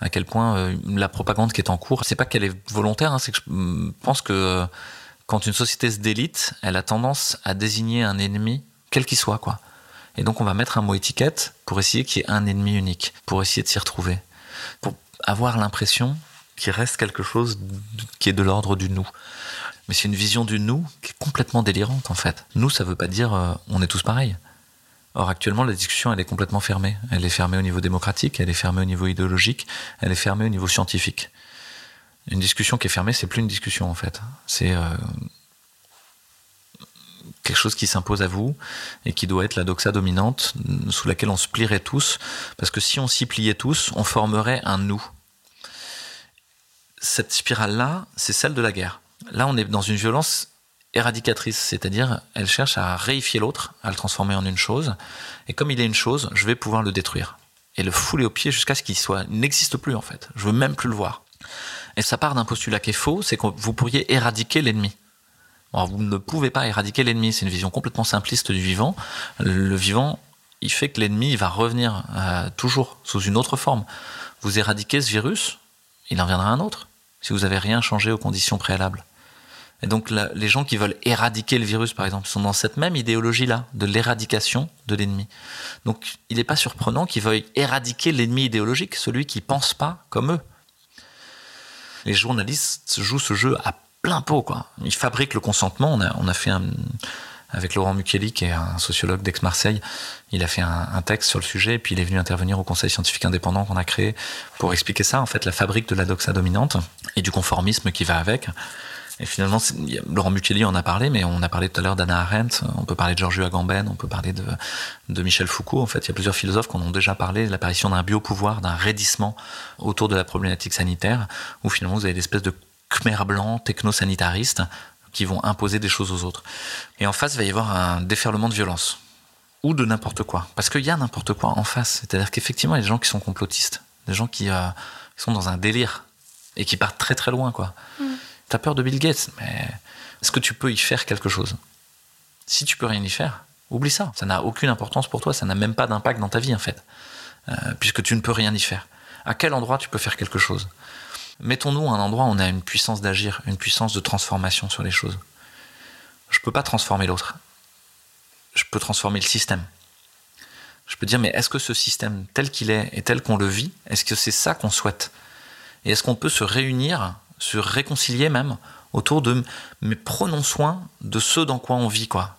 à quel point euh, la propagande qui est en cours, c'est pas qu'elle est volontaire, hein, c'est que je mm, pense que euh, quand une société se délite, elle a tendance à désigner un ennemi, quel qu'il soit, quoi. Et donc on va mettre un mot étiquette pour essayer qu'il y ait un ennemi unique, pour essayer de s'y retrouver, pour avoir l'impression qu'il reste quelque chose qui est de l'ordre du nous. Mais c'est une vision du nous qui est complètement délirante en fait. Nous, ça veut pas dire euh, on est tous pareils. Or, actuellement, la discussion, elle est complètement fermée. Elle est fermée au niveau démocratique, elle est fermée au niveau idéologique, elle est fermée au niveau scientifique. Une discussion qui est fermée, c'est plus une discussion, en fait. C'est euh, quelque chose qui s'impose à vous et qui doit être la doxa dominante sous laquelle on se plierait tous. Parce que si on s'y pliait tous, on formerait un nous. Cette spirale-là, c'est celle de la guerre. Là, on est dans une violence c'est-à-dire elle cherche à réifier l'autre, à le transformer en une chose, et comme il est une chose, je vais pouvoir le détruire et le fouler au pied jusqu'à ce qu'il soit n'existe plus en fait. Je veux même plus le voir. Et ça part d'un postulat qui est faux, c'est que vous pourriez éradiquer l'ennemi. Alors vous ne pouvez pas éradiquer l'ennemi, c'est une vision complètement simpliste du vivant. Le vivant, il fait que l'ennemi va revenir euh, toujours sous une autre forme. Vous éradiquez ce virus, il en viendra un autre, si vous n'avez rien changé aux conditions préalables. Et donc les gens qui veulent éradiquer le virus, par exemple, sont dans cette même idéologie-là, de l'éradication de l'ennemi. Donc il n'est pas surprenant qu'ils veuillent éradiquer l'ennemi idéologique, celui qui pense pas comme eux. Les journalistes jouent ce jeu à plein pot, quoi. Ils fabriquent le consentement. On a, fait un, avec Laurent Mukeli, qui est un sociologue d'ex-Marseille, il a fait un, un, texte sur le sujet, et puis il est venu intervenir au Conseil scientifique indépendant qu'on a créé pour expliquer ça, en fait, la fabrique de la doxa dominante et du conformisme qui va avec. Et finalement, Laurent Mukeli en a parlé, mais on a parlé tout à l'heure d'Anna Arendt, on peut parler de Georges Agamben, on peut parler de, Michel Foucault. En fait, il y a plusieurs philosophes qui en ont déjà parlé l'apparition d'un biopouvoir, d'un raidissement autour de la problématique sanitaire, où finalement vous avez l'espèce de khmer blanc techno-sanitariste qui vont imposer des choses aux autres. Et en face, il va y avoir un déferlement de violence. Ou de n'importe quoi. Parce qu'il y a n'importe quoi en face. C'est-à-dire qu'effectivement, il y a des gens qui sont complotistes. Des gens qui, euh, sont dans un délire. Et qui partent très très loin, quoi. Mm. T'as peur de Bill Gates, mais est-ce que tu peux y faire quelque chose? Si tu peux rien y faire, oublie ça. Ça n'a aucune importance pour toi, ça n'a même pas d'impact dans ta vie en fait, euh, puisque tu ne peux rien y faire. À quel endroit tu peux faire quelque chose? Mettons-nous à un endroit où on a une puissance d'agir, une puissance de transformation sur les choses. Je ne peux pas transformer l'autre. Je peux transformer le système. Je peux dire, mais est-ce que ce système tel qu'il est et tel qu'on le vit, est-ce que c'est ça qu'on souhaite? Et est-ce qu'on peut se réunir se réconcilier même autour de mais prenons soin de ce dans quoi on vit quoi.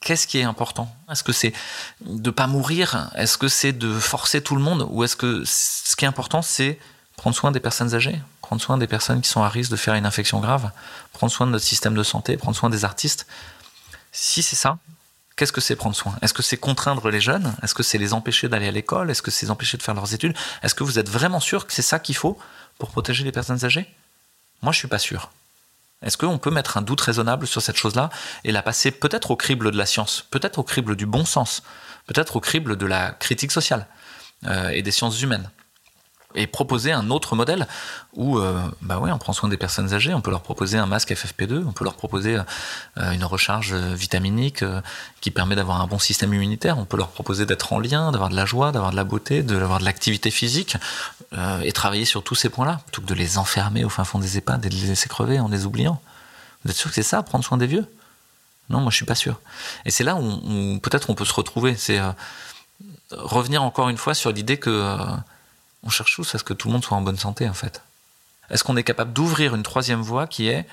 Qu'est-ce qui est important? Est-ce que c'est de pas mourir? Est-ce que c'est de forcer tout le monde? Ou est-ce que ce qui est important c'est prendre soin des personnes âgées, prendre soin des personnes qui sont à risque de faire une infection grave, prendre soin de notre système de santé, prendre soin des artistes? Si c'est ça, qu'est-ce que c'est prendre soin? Est-ce que c'est contraindre les jeunes? Est-ce que c'est les empêcher d'aller à l'école? Est-ce que c'est les empêcher de faire leurs études? Est-ce que vous êtes vraiment sûr que c'est ça qu'il faut pour protéger les personnes âgées? Moi, je suis pas sûr. Est-ce qu'on peut mettre un doute raisonnable sur cette chose-là et la passer peut-être au crible de la science, peut-être au crible du bon sens, peut-être au crible de la critique sociale euh, et des sciences humaines? Et proposer un autre modèle où euh, bah ouais, on prend soin des personnes âgées, on peut leur proposer un masque FFP2, on peut leur proposer euh, une recharge vitaminique euh, qui permet d'avoir un bon système immunitaire, on peut leur proposer d'être en lien, d'avoir de la joie, d'avoir de la beauté, d'avoir de l'activité physique et travailler sur tous ces points-là, plutôt que de les enfermer au fin fond des EHPAD et de les laisser crever en les oubliant. Vous êtes sûr que c'est ça, prendre soin des vieux? Non, moi je suis pas sûr. Et c'est là où, peut-être on peut se retrouver, c'est revenir encore une fois sur l'idée que on cherche tous à ce que tout le monde soit en bonne santé, en fait. Est-ce qu'on est capable d'ouvrir une troisième voie qui est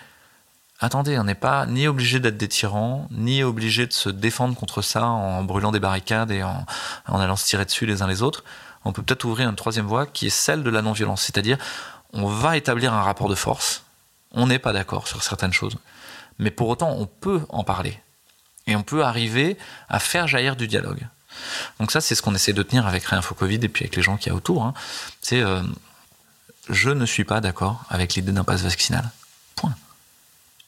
attendez, on n'est pas ni obligé d'être des tyrans, ni obligé de se défendre contre ça en brûlant des barricades et en, allant se tirer dessus les uns les autres? On peut peut-être ouvrir une troisième voie qui est celle de la non-violence, c'est-à-dire on va établir un rapport de force. On n'est pas d'accord sur certaines choses, mais pour autant on peut en parler et on peut arriver à faire jaillir du dialogue. Donc ça, c'est ce qu'on essaie de tenir avec Réinfo Covid et puis avec les gens qui y a autour. Hein. C'est euh, je ne suis pas d'accord avec l'idée d'un passe vaccinal. Point.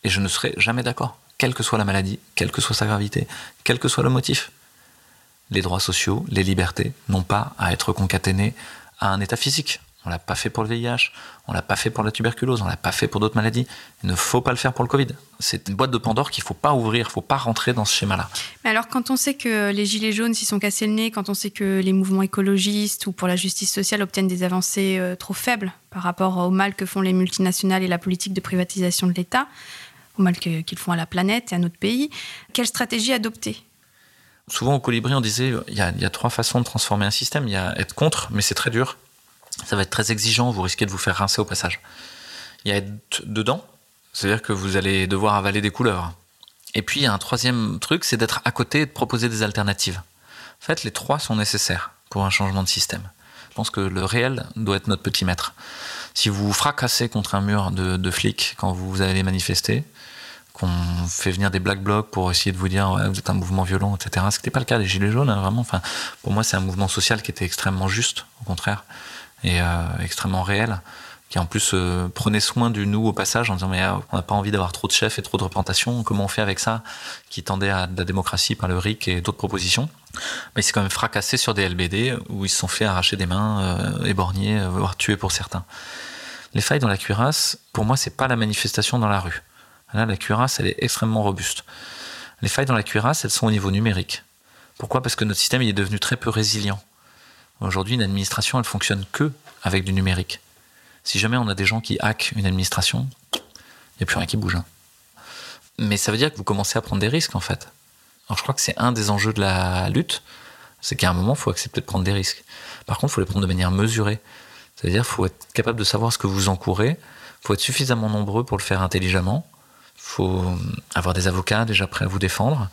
Et je ne serai jamais d'accord, quelle que soit la maladie, quelle que soit sa gravité, quel que soit le motif. Les droits sociaux, les libertés n'ont pas à être concaténés à un état physique. On l'a pas fait pour le VIH, on l'a pas fait pour la tuberculose, on l'a pas fait pour d'autres maladies. Il ne faut pas le faire pour le Covid. C'est une boîte de Pandore qu'il faut pas ouvrir, il faut pas rentrer dans ce schéma-là. Mais alors, quand on sait que les gilets jaunes s'y sont cassés le nez, quand on sait que les mouvements écologistes ou pour la justice sociale obtiennent des avancées euh, trop faibles par rapport au mal que font les multinationales et la politique de privatisation de l'État, au mal qu'ils font à la planète et à notre pays, quelle stratégie adopter? Souvent au Colibri, on disait il y, a, il y a trois façons de transformer un système. Il y a être contre, mais c'est très dur ça va être très exigeant, vous risquez de vous faire rincer au passage. Il y a être dedans, c'est-à-dire que vous allez devoir avaler des couleurs. Et puis il y a un troisième truc, c'est d'être à côté et de proposer des alternatives. En fait, les trois sont nécessaires pour un changement de système. Je pense que le réel doit être notre petit maître. Si vous vous fracassez contre un mur de, flics quand vous allez manifester, qu'on fait venir des black blocs pour essayer de vous dire ouais, vous êtes un mouvement violent, etc. Ce n'était pas le cas des Gilets jaunes, hein, vraiment. Enfin, pour moi, c'est un mouvement social qui était extrêmement juste, au contraire et euh, extrêmement réel qui en plus euh, prenait soin du nous au passage en disant mais euh, on n'a pas envie d'avoir trop de chefs et trop de représentation, comment on fait avec ça qui tendait à la démocratie par le RIC et d'autres propositions. Mais il s'est quand même fracassé sur des LBD où ils se sont fait arracher des mains, éborgnés, voire tués pour certains. Les failles dans la cuirasse, pour moi, c'est pas la manifestation dans la rue. Là, la cuirasse, elle est extrêmement robuste. Les failles dans la cuirasse, elles sont au niveau numérique. Pourquoi? Parce que notre système il est devenu très peu résilient. Aujourd'hui, une administration, elle fonctionne que avec du numérique. Si jamais on a des gens qui hackent une administration, il n'y a plus rien qui bouge. Hein. Mais ça veut dire que vous commencez à prendre des risques, en fait. Alors, je crois que c'est un des enjeux de la lutte, c'est qu'à un moment, il faut accepter de prendre des risques. Par contre, il faut les prendre de manière mesurée. C'est-à-dire, faut être capable de savoir ce que vous encourez, il faut être suffisamment nombreux pour le faire intelligemment, il faut avoir des avocats déjà prêts à vous défendre,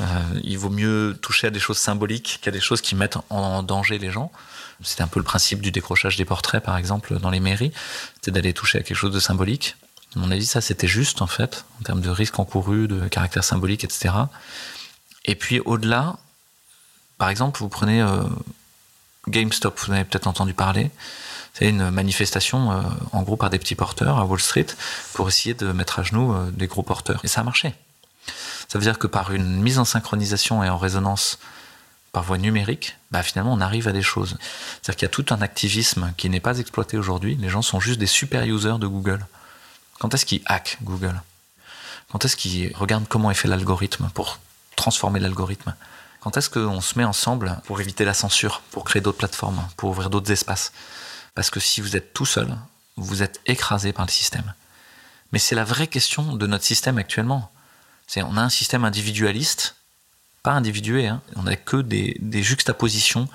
euh, il vaut mieux toucher à des choses symboliques qu'à des choses qui mettent en danger les gens. C'était un peu le principe du décrochage des portraits, par exemple, dans les mairies. C'était d'aller toucher à quelque chose de symbolique. À mon avis, ça, c'était juste, en fait, en termes de risque encouru, de caractère symbolique, etc. Et puis, au-delà, par exemple, vous prenez euh, GameStop, vous en avez peut-être entendu parler. C'est une manifestation, euh, en gros, par des petits porteurs à Wall Street pour essayer de mettre à genoux des gros porteurs. Et ça a marché. Ça veut dire que par une mise en synchronisation et en résonance par voie numérique, bah finalement on arrive à des choses. C'est-à-dire qu'il y a tout un activisme qui n'est pas exploité aujourd'hui. Les gens sont juste des super users de Google. Quand est-ce qu'ils hackent Google? Quand est-ce qu'ils regardent comment est fait l'algorithme pour transformer l'algorithme? Quand est-ce qu'on se met ensemble pour éviter la censure, pour créer d'autres plateformes, pour ouvrir d'autres espaces? Parce que si vous êtes tout seul, vous êtes écrasé par le système. Mais c'est la vraie question de notre système actuellement. C'est on a un système individualiste, pas individué, hein. on n'a que des, juxtapositions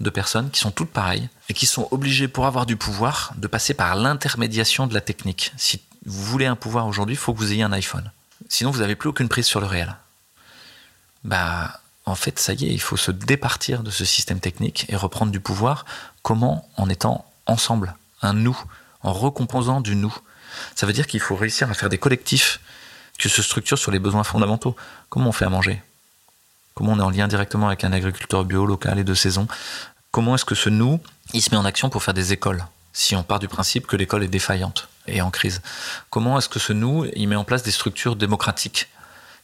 de personnes qui sont toutes pareilles et qui sont obligées pour avoir du pouvoir de passer par l'intermédiation de la technique. Si vous voulez un pouvoir aujourd'hui, il faut que vous ayez un iPhone. Sinon, vous n'avez plus aucune prise sur le réel. Bah, en fait, ça y est, il faut se départir de ce système technique et reprendre du pouvoir. Comment En étant ensemble, un nous, en recomposant du nous. Ça veut dire qu'il faut réussir à faire des collectifs qui se structure sur les besoins fondamentaux. Comment on fait à manger? Comment on est en lien directement avec un agriculteur bio local et de saison? Comment est-ce que ce nous, il se met en action pour faire des écoles Si on part du principe que l'école est défaillante et en crise? Comment est-ce que ce nous, il met en place des structures démocratiques?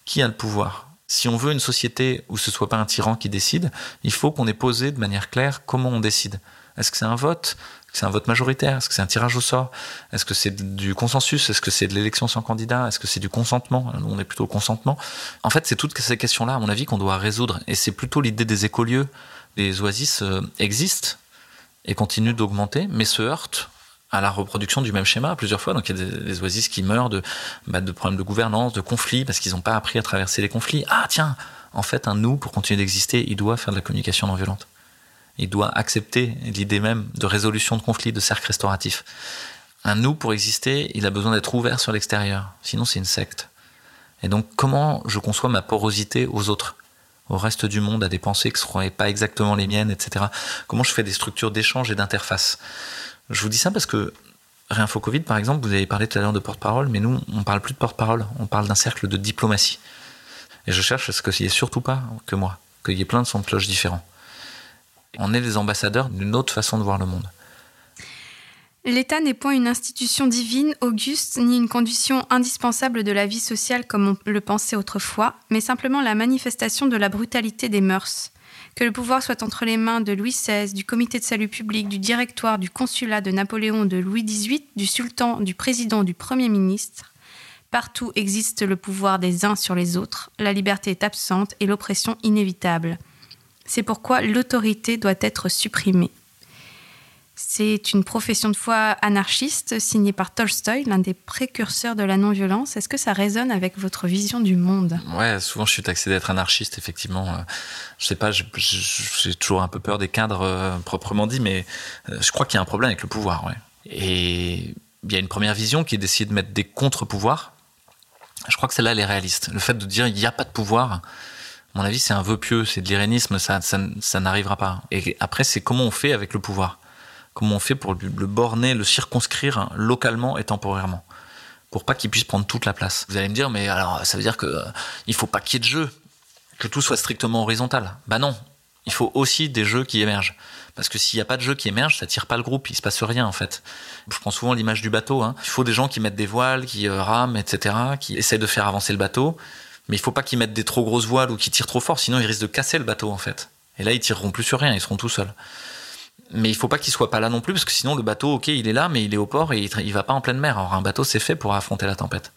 Qui a le pouvoir? Si on veut une société où ce soit pas un tyran qui décide, il faut qu'on ait posé de manière claire comment on décide. Est-ce que c'est un vote? Est-ce que c'est un vote majoritaire? Est-ce que c'est un tirage au sort? Est-ce que c'est du consensus? Est-ce que c'est de l'élection sans candidat? Est-ce que c'est du consentement? On est plutôt au consentement. En fait, c'est toutes ces questions-là, à mon avis, qu'on doit résoudre. Et c'est plutôt l'idée des écolieux. Les oasis euh, existent et continuent d'augmenter, mais se heurtent à la reproduction du même schéma plusieurs fois. Donc il y a des, oasis qui meurent bah, de problèmes de gouvernance, de conflits, parce qu'ils n'ont pas appris à traverser les conflits. Ah tiens, en fait, un nous, pour continuer d'exister, il doit faire de la communication non violente. Il doit accepter l'idée même de résolution de conflits, de cercle restauratif. Un nous, pour exister, il a besoin d'être ouvert sur l'extérieur. Sinon, c'est une secte. Et donc, comment je conçois ma porosité aux autres, au reste du monde, à des pensées qui ne seraient pas exactement les miennes, etc. Comment je fais des structures d'échange et d'interface? Je vous dis ça parce que Réinfo Covid, par exemple, vous avez parlé tout à l'heure de porte-parole, mais nous, on parle plus de porte-parole, on parle d'un cercle de diplomatie. Et je cherche à ce qu'il n'y ait surtout pas que moi, qu'il y ait plein de sons de cloche différents. On est les ambassadeurs d'une autre façon de voir le monde. L'État n'est point une institution divine, auguste, ni une condition indispensable de la vie sociale comme on le pensait autrefois, mais simplement la manifestation de la brutalité des mœurs. Que le pouvoir soit entre les mains de Louis XVI, du comité de salut public, du directoire, du consulat de Napoléon, de Louis XVIII, du sultan, du président, du Premier ministre, Partout existe le pouvoir des uns sur les autres, la liberté est absente et l'oppression inévitable. C'est pourquoi l'autorité doit être supprimée. C'est une profession de foi anarchiste signée par Tolstoï, l'un des précurseurs de la non-violence. Est-ce que ça résonne avec votre vision du monde? Ouais, souvent je suis taxé d'être anarchiste, effectivement. Je sais pas, j'ai toujours un peu peur des cadres euh, proprement dit, mais euh, je crois qu'il y a un problème avec le pouvoir. Et il y a une première vision qui est d'essayer de mettre des contre-pouvoirs je crois que celle-là, elle est réaliste. Le fait de dire il n'y a pas de pouvoir, mon avis, c'est un vœu pieux, c'est de l'irénisme, ça, ça, n'arrivera pas. Et après, c'est comment on fait avec le pouvoir. Comment on fait pour le borner, le circonscrire localement et temporairement. Pour pas qu'il puisse prendre toute la place. Vous allez me dire, mais alors, ça veut dire que euh, il faut pas qu'il y ait de jeu, que tout soit strictement horizontal. Bah non. Il faut aussi des jeux qui émergent. Parce que s'il n'y a pas de jeu qui émerge, ça tire pas le groupe, il se passe rien en fait. Je prends souvent l'image du bateau. Hein. Il faut des gens qui mettent des voiles, qui euh, rament, etc., qui essaient de faire avancer le bateau. Mais il faut pas qu'ils mettent des trop grosses voiles ou qu'ils tirent trop fort, sinon ils risquent de casser le bateau en fait. Et là, ils tireront plus sur rien, ils seront tout seuls. Mais il faut pas qu'ils soient pas là non plus, parce que sinon le bateau, ok, il est là, mais il est au port et il, va pas en pleine mer. Alors un bateau, c'est fait pour affronter la tempête.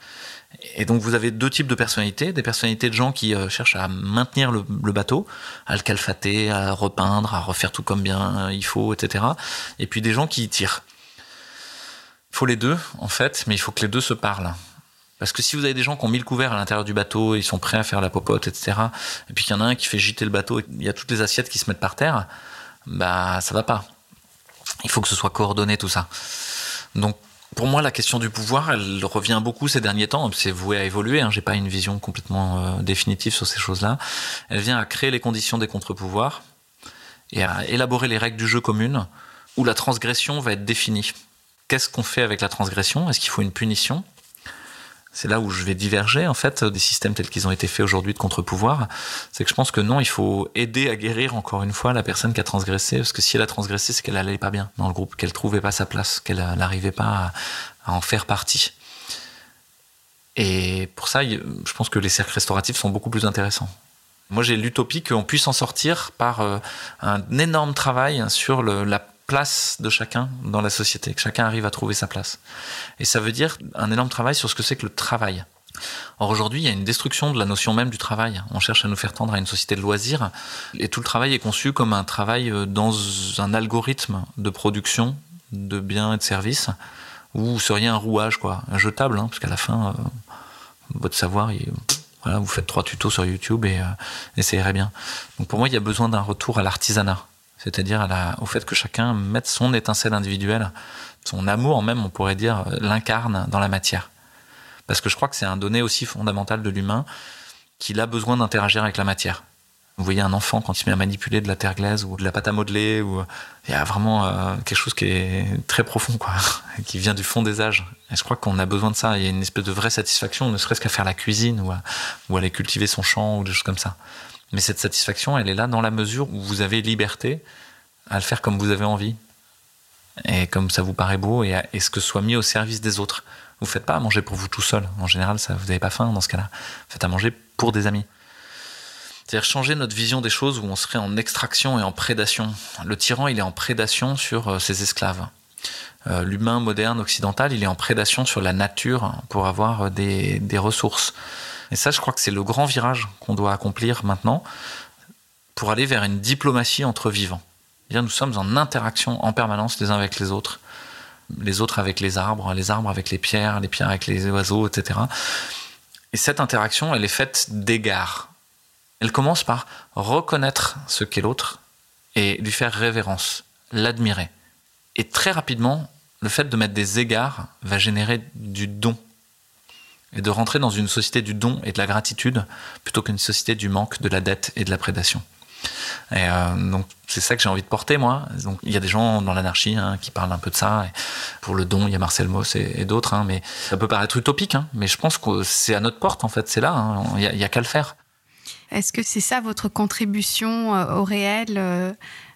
Et donc vous avez deux types de personnalités, des personnalités de gens qui euh, cherchent à maintenir le, bateau, à le calfater, à repeindre, à refaire tout comme bien il faut, etc. Et puis des gens qui tirent. Il faut les deux, en fait, mais il faut que les deux se parlent. Parce que si vous avez des gens qui ont mis le couvert à l'intérieur du bateau, ils sont prêts à faire la popote, etc., et puis qu'il y en a un qui fait gîter le bateau, et il y a toutes les assiettes qui se mettent par terre, bah ça va pas. Il faut que ce soit coordonné tout ça. Donc pour moi, la question du pouvoir, elle revient beaucoup ces derniers temps. C'est voué à évoluer. Hein. J'ai pas une vision complètement euh, définitive sur ces choses-là. Elle vient à créer les conditions des contre-pouvoirs et à élaborer les règles du jeu communes où la transgression va être définie. Qu'est-ce qu'on fait avec la transgression? Est-ce qu'il faut une punition? C'est là où je vais diverger en fait des systèmes tels qu'ils ont été faits aujourd'hui de contre-pouvoir, c'est que je pense que non, il faut aider à guérir encore une fois la personne qui a transgressé, parce que si elle a transgressé, c'est qu'elle allait pas bien dans le groupe, qu'elle trouvait pas sa place, qu'elle n'arrivait pas à, en faire partie. Et pour ça, je pense que les cercles restauratifs sont beaucoup plus intéressants. Moi, j'ai l'utopie qu'on puisse en sortir par euh, un énorme travail sur le, la place de chacun dans la société, que chacun arrive à trouver sa place. Et ça veut dire un énorme travail sur ce que c'est que le travail. Or aujourd'hui, il y a une destruction de la notion même du travail. On cherche à nous faire tendre à une société de loisirs, et tout le travail est conçu comme un travail euh, dans un algorithme de production de biens et de services, où vous seriez un rouage, quoi, un jetable, hein, parce qu'à la fin, euh, votre savoir, voilà, vous faites trois tutos sur YouTube et, euh, et ça irait bien. Donc pour moi, il y a besoin d'un retour à l'artisanat c'est-à-dire au fait que chacun mette son étincelle individuelle, son amour même, on pourrait dire, l'incarne dans la matière. Parce que je crois que c'est un donné aussi fondamental de l'humain qu'il a besoin d'interagir avec la matière. Vous voyez un enfant quand il met à manipuler de la terre glaise ou de la pâte à modeler, ou il y a vraiment euh, quelque chose qui est très profond, quoi, qui vient du fond des âges. Et je crois qu'on a besoin de ça. Il y a une espèce de vraie satisfaction, ne serait-ce qu'à faire la cuisine ou à, ou à aller cultiver son champ ou des choses comme ça. Mais cette satisfaction, elle est là dans la mesure où vous avez liberté à le faire comme vous avez envie et comme ça vous paraît beau et, ce que soit mis au service des autres. Vous faites pas à manger pour vous tout seul. En général, ça, vous n'avez pas faim dans ce cas-là. Faites à manger pour des amis. C'est-à-dire changer notre vision des choses où on serait en extraction et en prédation. Le tyran, il est en prédation sur euh, ses esclaves. Euh, L'humain moderne occidental, il est en prédation sur la nature pour avoir euh, des ressources. Et ça, je crois que c'est le grand virage qu'on doit accomplir maintenant pour aller vers une diplomatie entre vivants. Bien, nous sommes en interaction en permanence les uns avec les autres, les autres avec les arbres, les arbres avec les pierres, les pierres avec les oiseaux, etc. Et cette interaction, elle est faite d'égards. Elle commence par reconnaître ce qu'est l'autre et lui faire révérence, l'admirer. Et très rapidement, le fait de mettre des égards va générer du don. Et de rentrer dans une société du don et de la gratitude plutôt qu'une société du manque, de la dette et de la prédation. Et euh, donc c'est ça que j'ai envie de porter moi. Donc il y a des gens dans l'anarchie hein, qui parlent un peu de ça. Pour le don, il y a Marcel Mauss et, d'autres. Hein, mais ça peut paraître utopique, hein, mais je pense que c'est à notre porte en fait. C'est là. Il n'y a, a qu'à le faire. Est-ce que c'est ça votre contribution euh, au réel euh,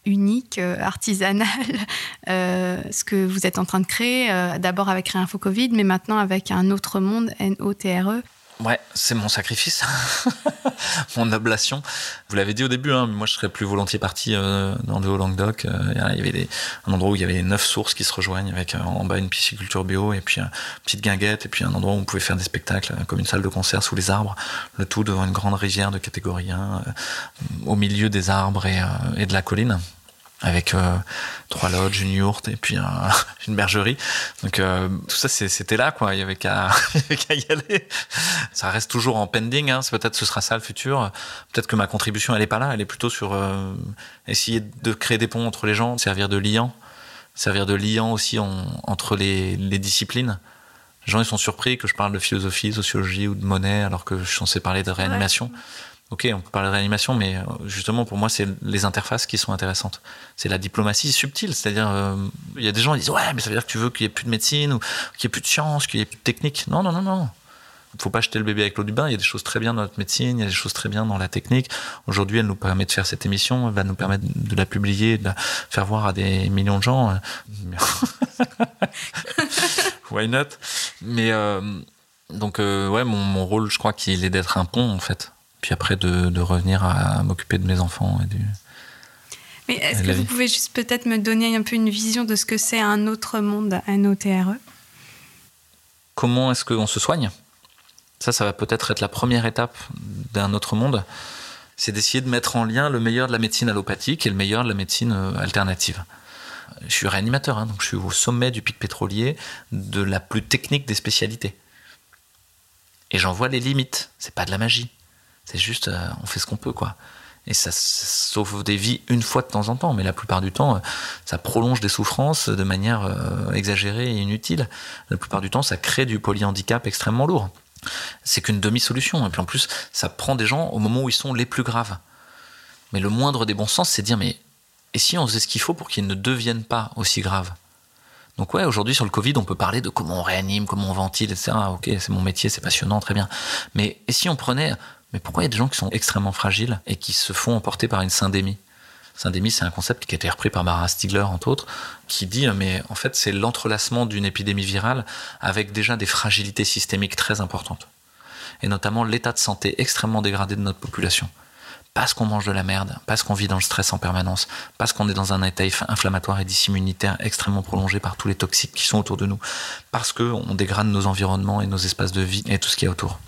unique, euh, artisanale, euh, ce que vous êtes en train de créer, euh, d'abord avec Réinfo Covid, mais maintenant avec un autre monde, N-O-T-R-E Ouais, c'est mon sacrifice, mon oblation. Vous l'avez dit au début, hein, moi je serais plus volontiers parti euh, dans le Haut-Languedoc. Il y avait un endroit où il y avait neuf sources qui se rejoignent avec en bas une pisciculture bio et puis une petite guinguette et puis un endroit où on pouvait faire des spectacles comme une salle de concert sous les arbres, le tout devant une grande rivière de catégorie 1, euh, au milieu des arbres et de la colline avec euh, trois lodges, une yourte et puis euh, une bergerie. Donc euh, tout ça c'était là quoi, il y avait qu'à y aller. Ça reste toujours en pending, hein. Peut-être ce sera ça le futur. Peut-être que ma contribution elle est pas là, elle est plutôt sur euh, essayer de créer des ponts entre les gens, servir de liant, servir de liant aussi en- entre les, les disciplines. Les gens ils sont surpris que je parle de philosophie, sociologie ou de monnaie alors que je suis censé parler de réanimation. Ok, on peut parler de réanimation, mais euh, justement pour moi c'est les interfaces qui sont intéressantes. C'est la diplomatie subtile, c'est-à-dire euh, il y a des gens qui disent ouais mais ça veut dire que tu veux qu'il y ait plus de médecine ou qu'il y ait plus de science, qu'il y ait plus de technique. Non non non non. Il faut pas jeter le bébé avec l'eau du bain. Il y a des choses très bien dans notre médecine, il y a des choses très bien dans la technique. Aujourd'hui, elle nous permet de faire cette émission, elle va nous permettre de la publier, de la faire voir à des millions de gens. Why not? Mais euh, donc euh, ouais, mon rôle, je crois qu'il est d'être un pont en fait. Puis après de, de revenir à, m'occuper de mes enfants et du. Mais est-ce que vie. vous pouvez juste peut-être me donner un peu une vision de ce que c'est un autre monde, N-O-T-R-E Comment est-ce qu'on se soigne? Ça, ça va peut-être être la première étape d'un autre monde. C'est d'essayer de mettre en lien le meilleur de la médecine allopathique et le meilleur de la médecine euh, alternative. Je suis réanimateur, hein, donc je suis au sommet du pic pétrolier de la plus technique des spécialités. Et j'en vois les limites. C'est pas de la magie. C'est juste, euh, on fait ce qu'on peut, quoi. Et ça, sauve des vies une fois de temps en temps, mais la plupart du temps, euh, ça prolonge des souffrances de manière euh, exagérée et inutile. La plupart du temps, ça crée du polyhandicap extrêmement lourd. C'est qu'une demi-solution. Et puis en plus, ça prend des gens au moment où ils sont les plus graves. Mais le moindre des bons sens, c'est de dire, mais et si on faisait ce qu'il faut pour qu'ils ne deviennent pas aussi graves? Donc ouais, aujourd'hui sur le Covid, on peut parler de comment on réanime, comment on ventile, etc. Ok, c'est mon métier, c'est passionnant, très bien. Mais et si on prenait, mais pourquoi il y a des gens qui sont extrêmement fragiles et qui se font emporter par une syndémie? Syndémie, c'est un concept qui a été repris par Mara Stigler, entre autres, qui dit, mais en fait, c'est l'entrelacement d'une épidémie virale avec déjà des fragilités systémiques très importantes. Et notamment l'état de santé extrêmement dégradé de notre population. Parce qu'on mange de la merde, parce qu'on vit dans le stress en permanence, parce qu'on est dans un état inflammatoire et dissimmunitaire extrêmement prolongé par tous les toxiques qui sont autour de nous, parce qu'on dégrade nos environnements et nos espaces de vie et tout ce qu'il y a autour.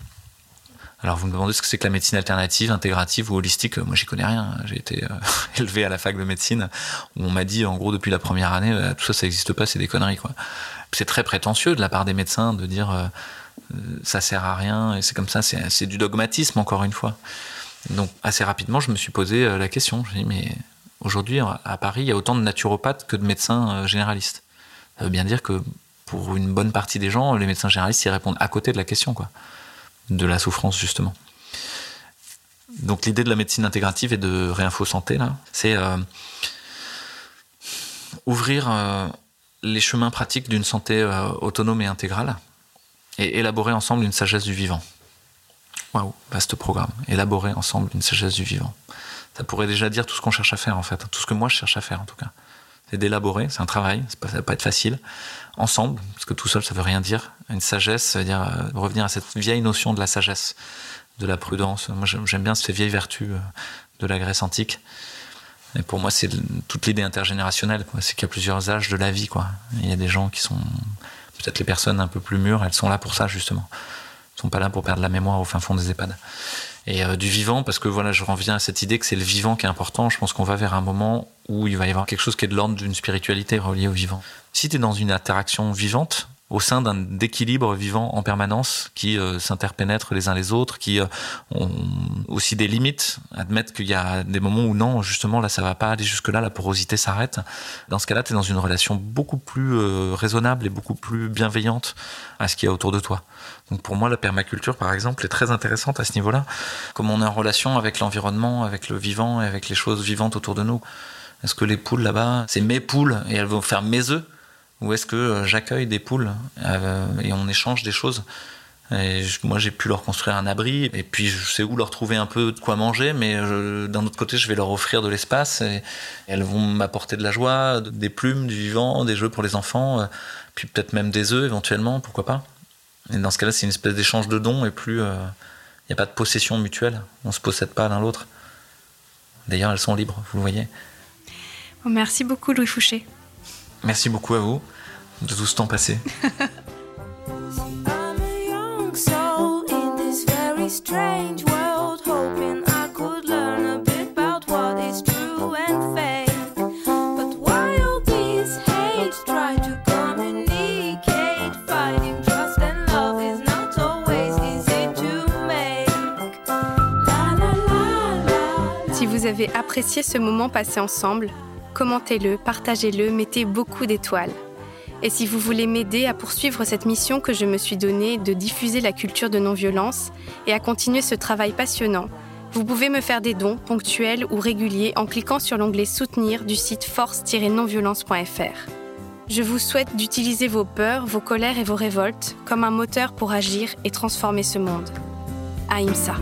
Alors vous me demandez ce que c'est que la médecine alternative, intégrative ou holistique. Moi j'y connais rien. J'ai été euh, élevé à la fac de médecine où on m'a dit en gros depuis la première année euh, tout ça ça n'existe pas, c'est des conneries quoi. C'est très prétentieux de la part des médecins de dire euh, ça sert à rien et c'est comme ça, c'est du dogmatisme encore une fois. Donc assez rapidement je me suis posé euh, la question. Suis dit mais aujourd'hui à Paris il y a autant de naturopathes que de médecins euh, généralistes. Ça veut bien dire que pour une bonne partie des gens les médecins généralistes ils répondent à côté de la question quoi de la souffrance justement. Donc l'idée de la médecine intégrative et de réinfo santé là, c'est euh, ouvrir euh, les chemins pratiques d'une santé euh, autonome et intégrale et élaborer ensemble une sagesse du vivant. Waouh, vaste programme. Élaborer ensemble une sagesse du vivant. Ça pourrait déjà dire tout ce qu'on cherche à faire en fait, tout ce que moi je cherche à faire en tout cas. C'est d'élaborer, c'est un travail, pas, ça va pas être facile. Ensemble, parce que tout seul ça veut rien dire. Une sagesse, ça veut dire euh, revenir à cette vieille notion de la sagesse, de la prudence. Moi, j'aime bien ces vieilles vertus de la Grèce antique. Et pour moi, c'est toute l'idée intergénérationnelle. C'est qu'il y a plusieurs âges de la vie. Quoi. Il y a des gens qui sont peut-être les personnes un peu plus mûres. Elles sont là pour ça justement. Elles sont pas là pour perdre la mémoire au fin fond des EHPAD. Et euh, du vivant, parce que voilà, je reviens à cette idée que c'est le vivant qui est important. Je pense qu'on va vers un moment où il va y avoir quelque chose qui est de l'ordre d'une spiritualité reliée au vivant. Si tu es dans une interaction vivante, au sein d'un équilibre vivant en permanence qui euh, s'interpénètrent les uns les autres, qui euh, ont aussi des limites, admettre qu'il y a des moments où non, justement là ça va pas aller jusque là, la porosité s'arrête. Dans ce cas-là, tu es dans une relation beaucoup plus euh, raisonnable et beaucoup plus bienveillante à ce qu'il y a autour de toi. Donc pour moi, la permaculture, par exemple, est très intéressante à ce niveau-là. Comme on est en relation avec l'environnement, avec le vivant et avec les choses vivantes autour de nous. Est-ce que les poules là-bas, c'est mes poules et elles vont faire mes œufs? Ou est-ce que euh, j'accueille des poules euh, et on échange des choses moi, j'ai pu leur construire un abri, et puis je sais où leur trouver un peu de quoi manger, mais d'un autre côté, je vais leur offrir de l'espace, et, elles vont m'apporter de la joie, des plumes, du vivant, des jeux pour les enfants, euh, puis peut-être même des œufs éventuellement, pourquoi pas. Et dans ce cas-là, c'est une espèce d'échange de dons, et plus il n'y a pas de possession mutuelle, on se possède pas l'un l'autre. D'ailleurs, elles sont libres, vous le voyez. Merci beaucoup, Louis Fouché. Merci beaucoup à vous de tout ce temps passé. Si vous avez apprécié ce moment passé ensemble, commentez-le, partagez-le, mettez beaucoup d'étoiles. Et si vous voulez m'aider à poursuivre cette mission que je me suis donnée de diffuser la culture de non-violence et à continuer ce travail passionnant, vous pouvez me faire des dons ponctuels ou réguliers en cliquant sur l'onglet Soutenir du site force-nonviolence.fr. Je vous souhaite d'utiliser vos peurs, vos colères et vos révoltes comme un moteur pour agir et transformer ce monde. Aïmsa.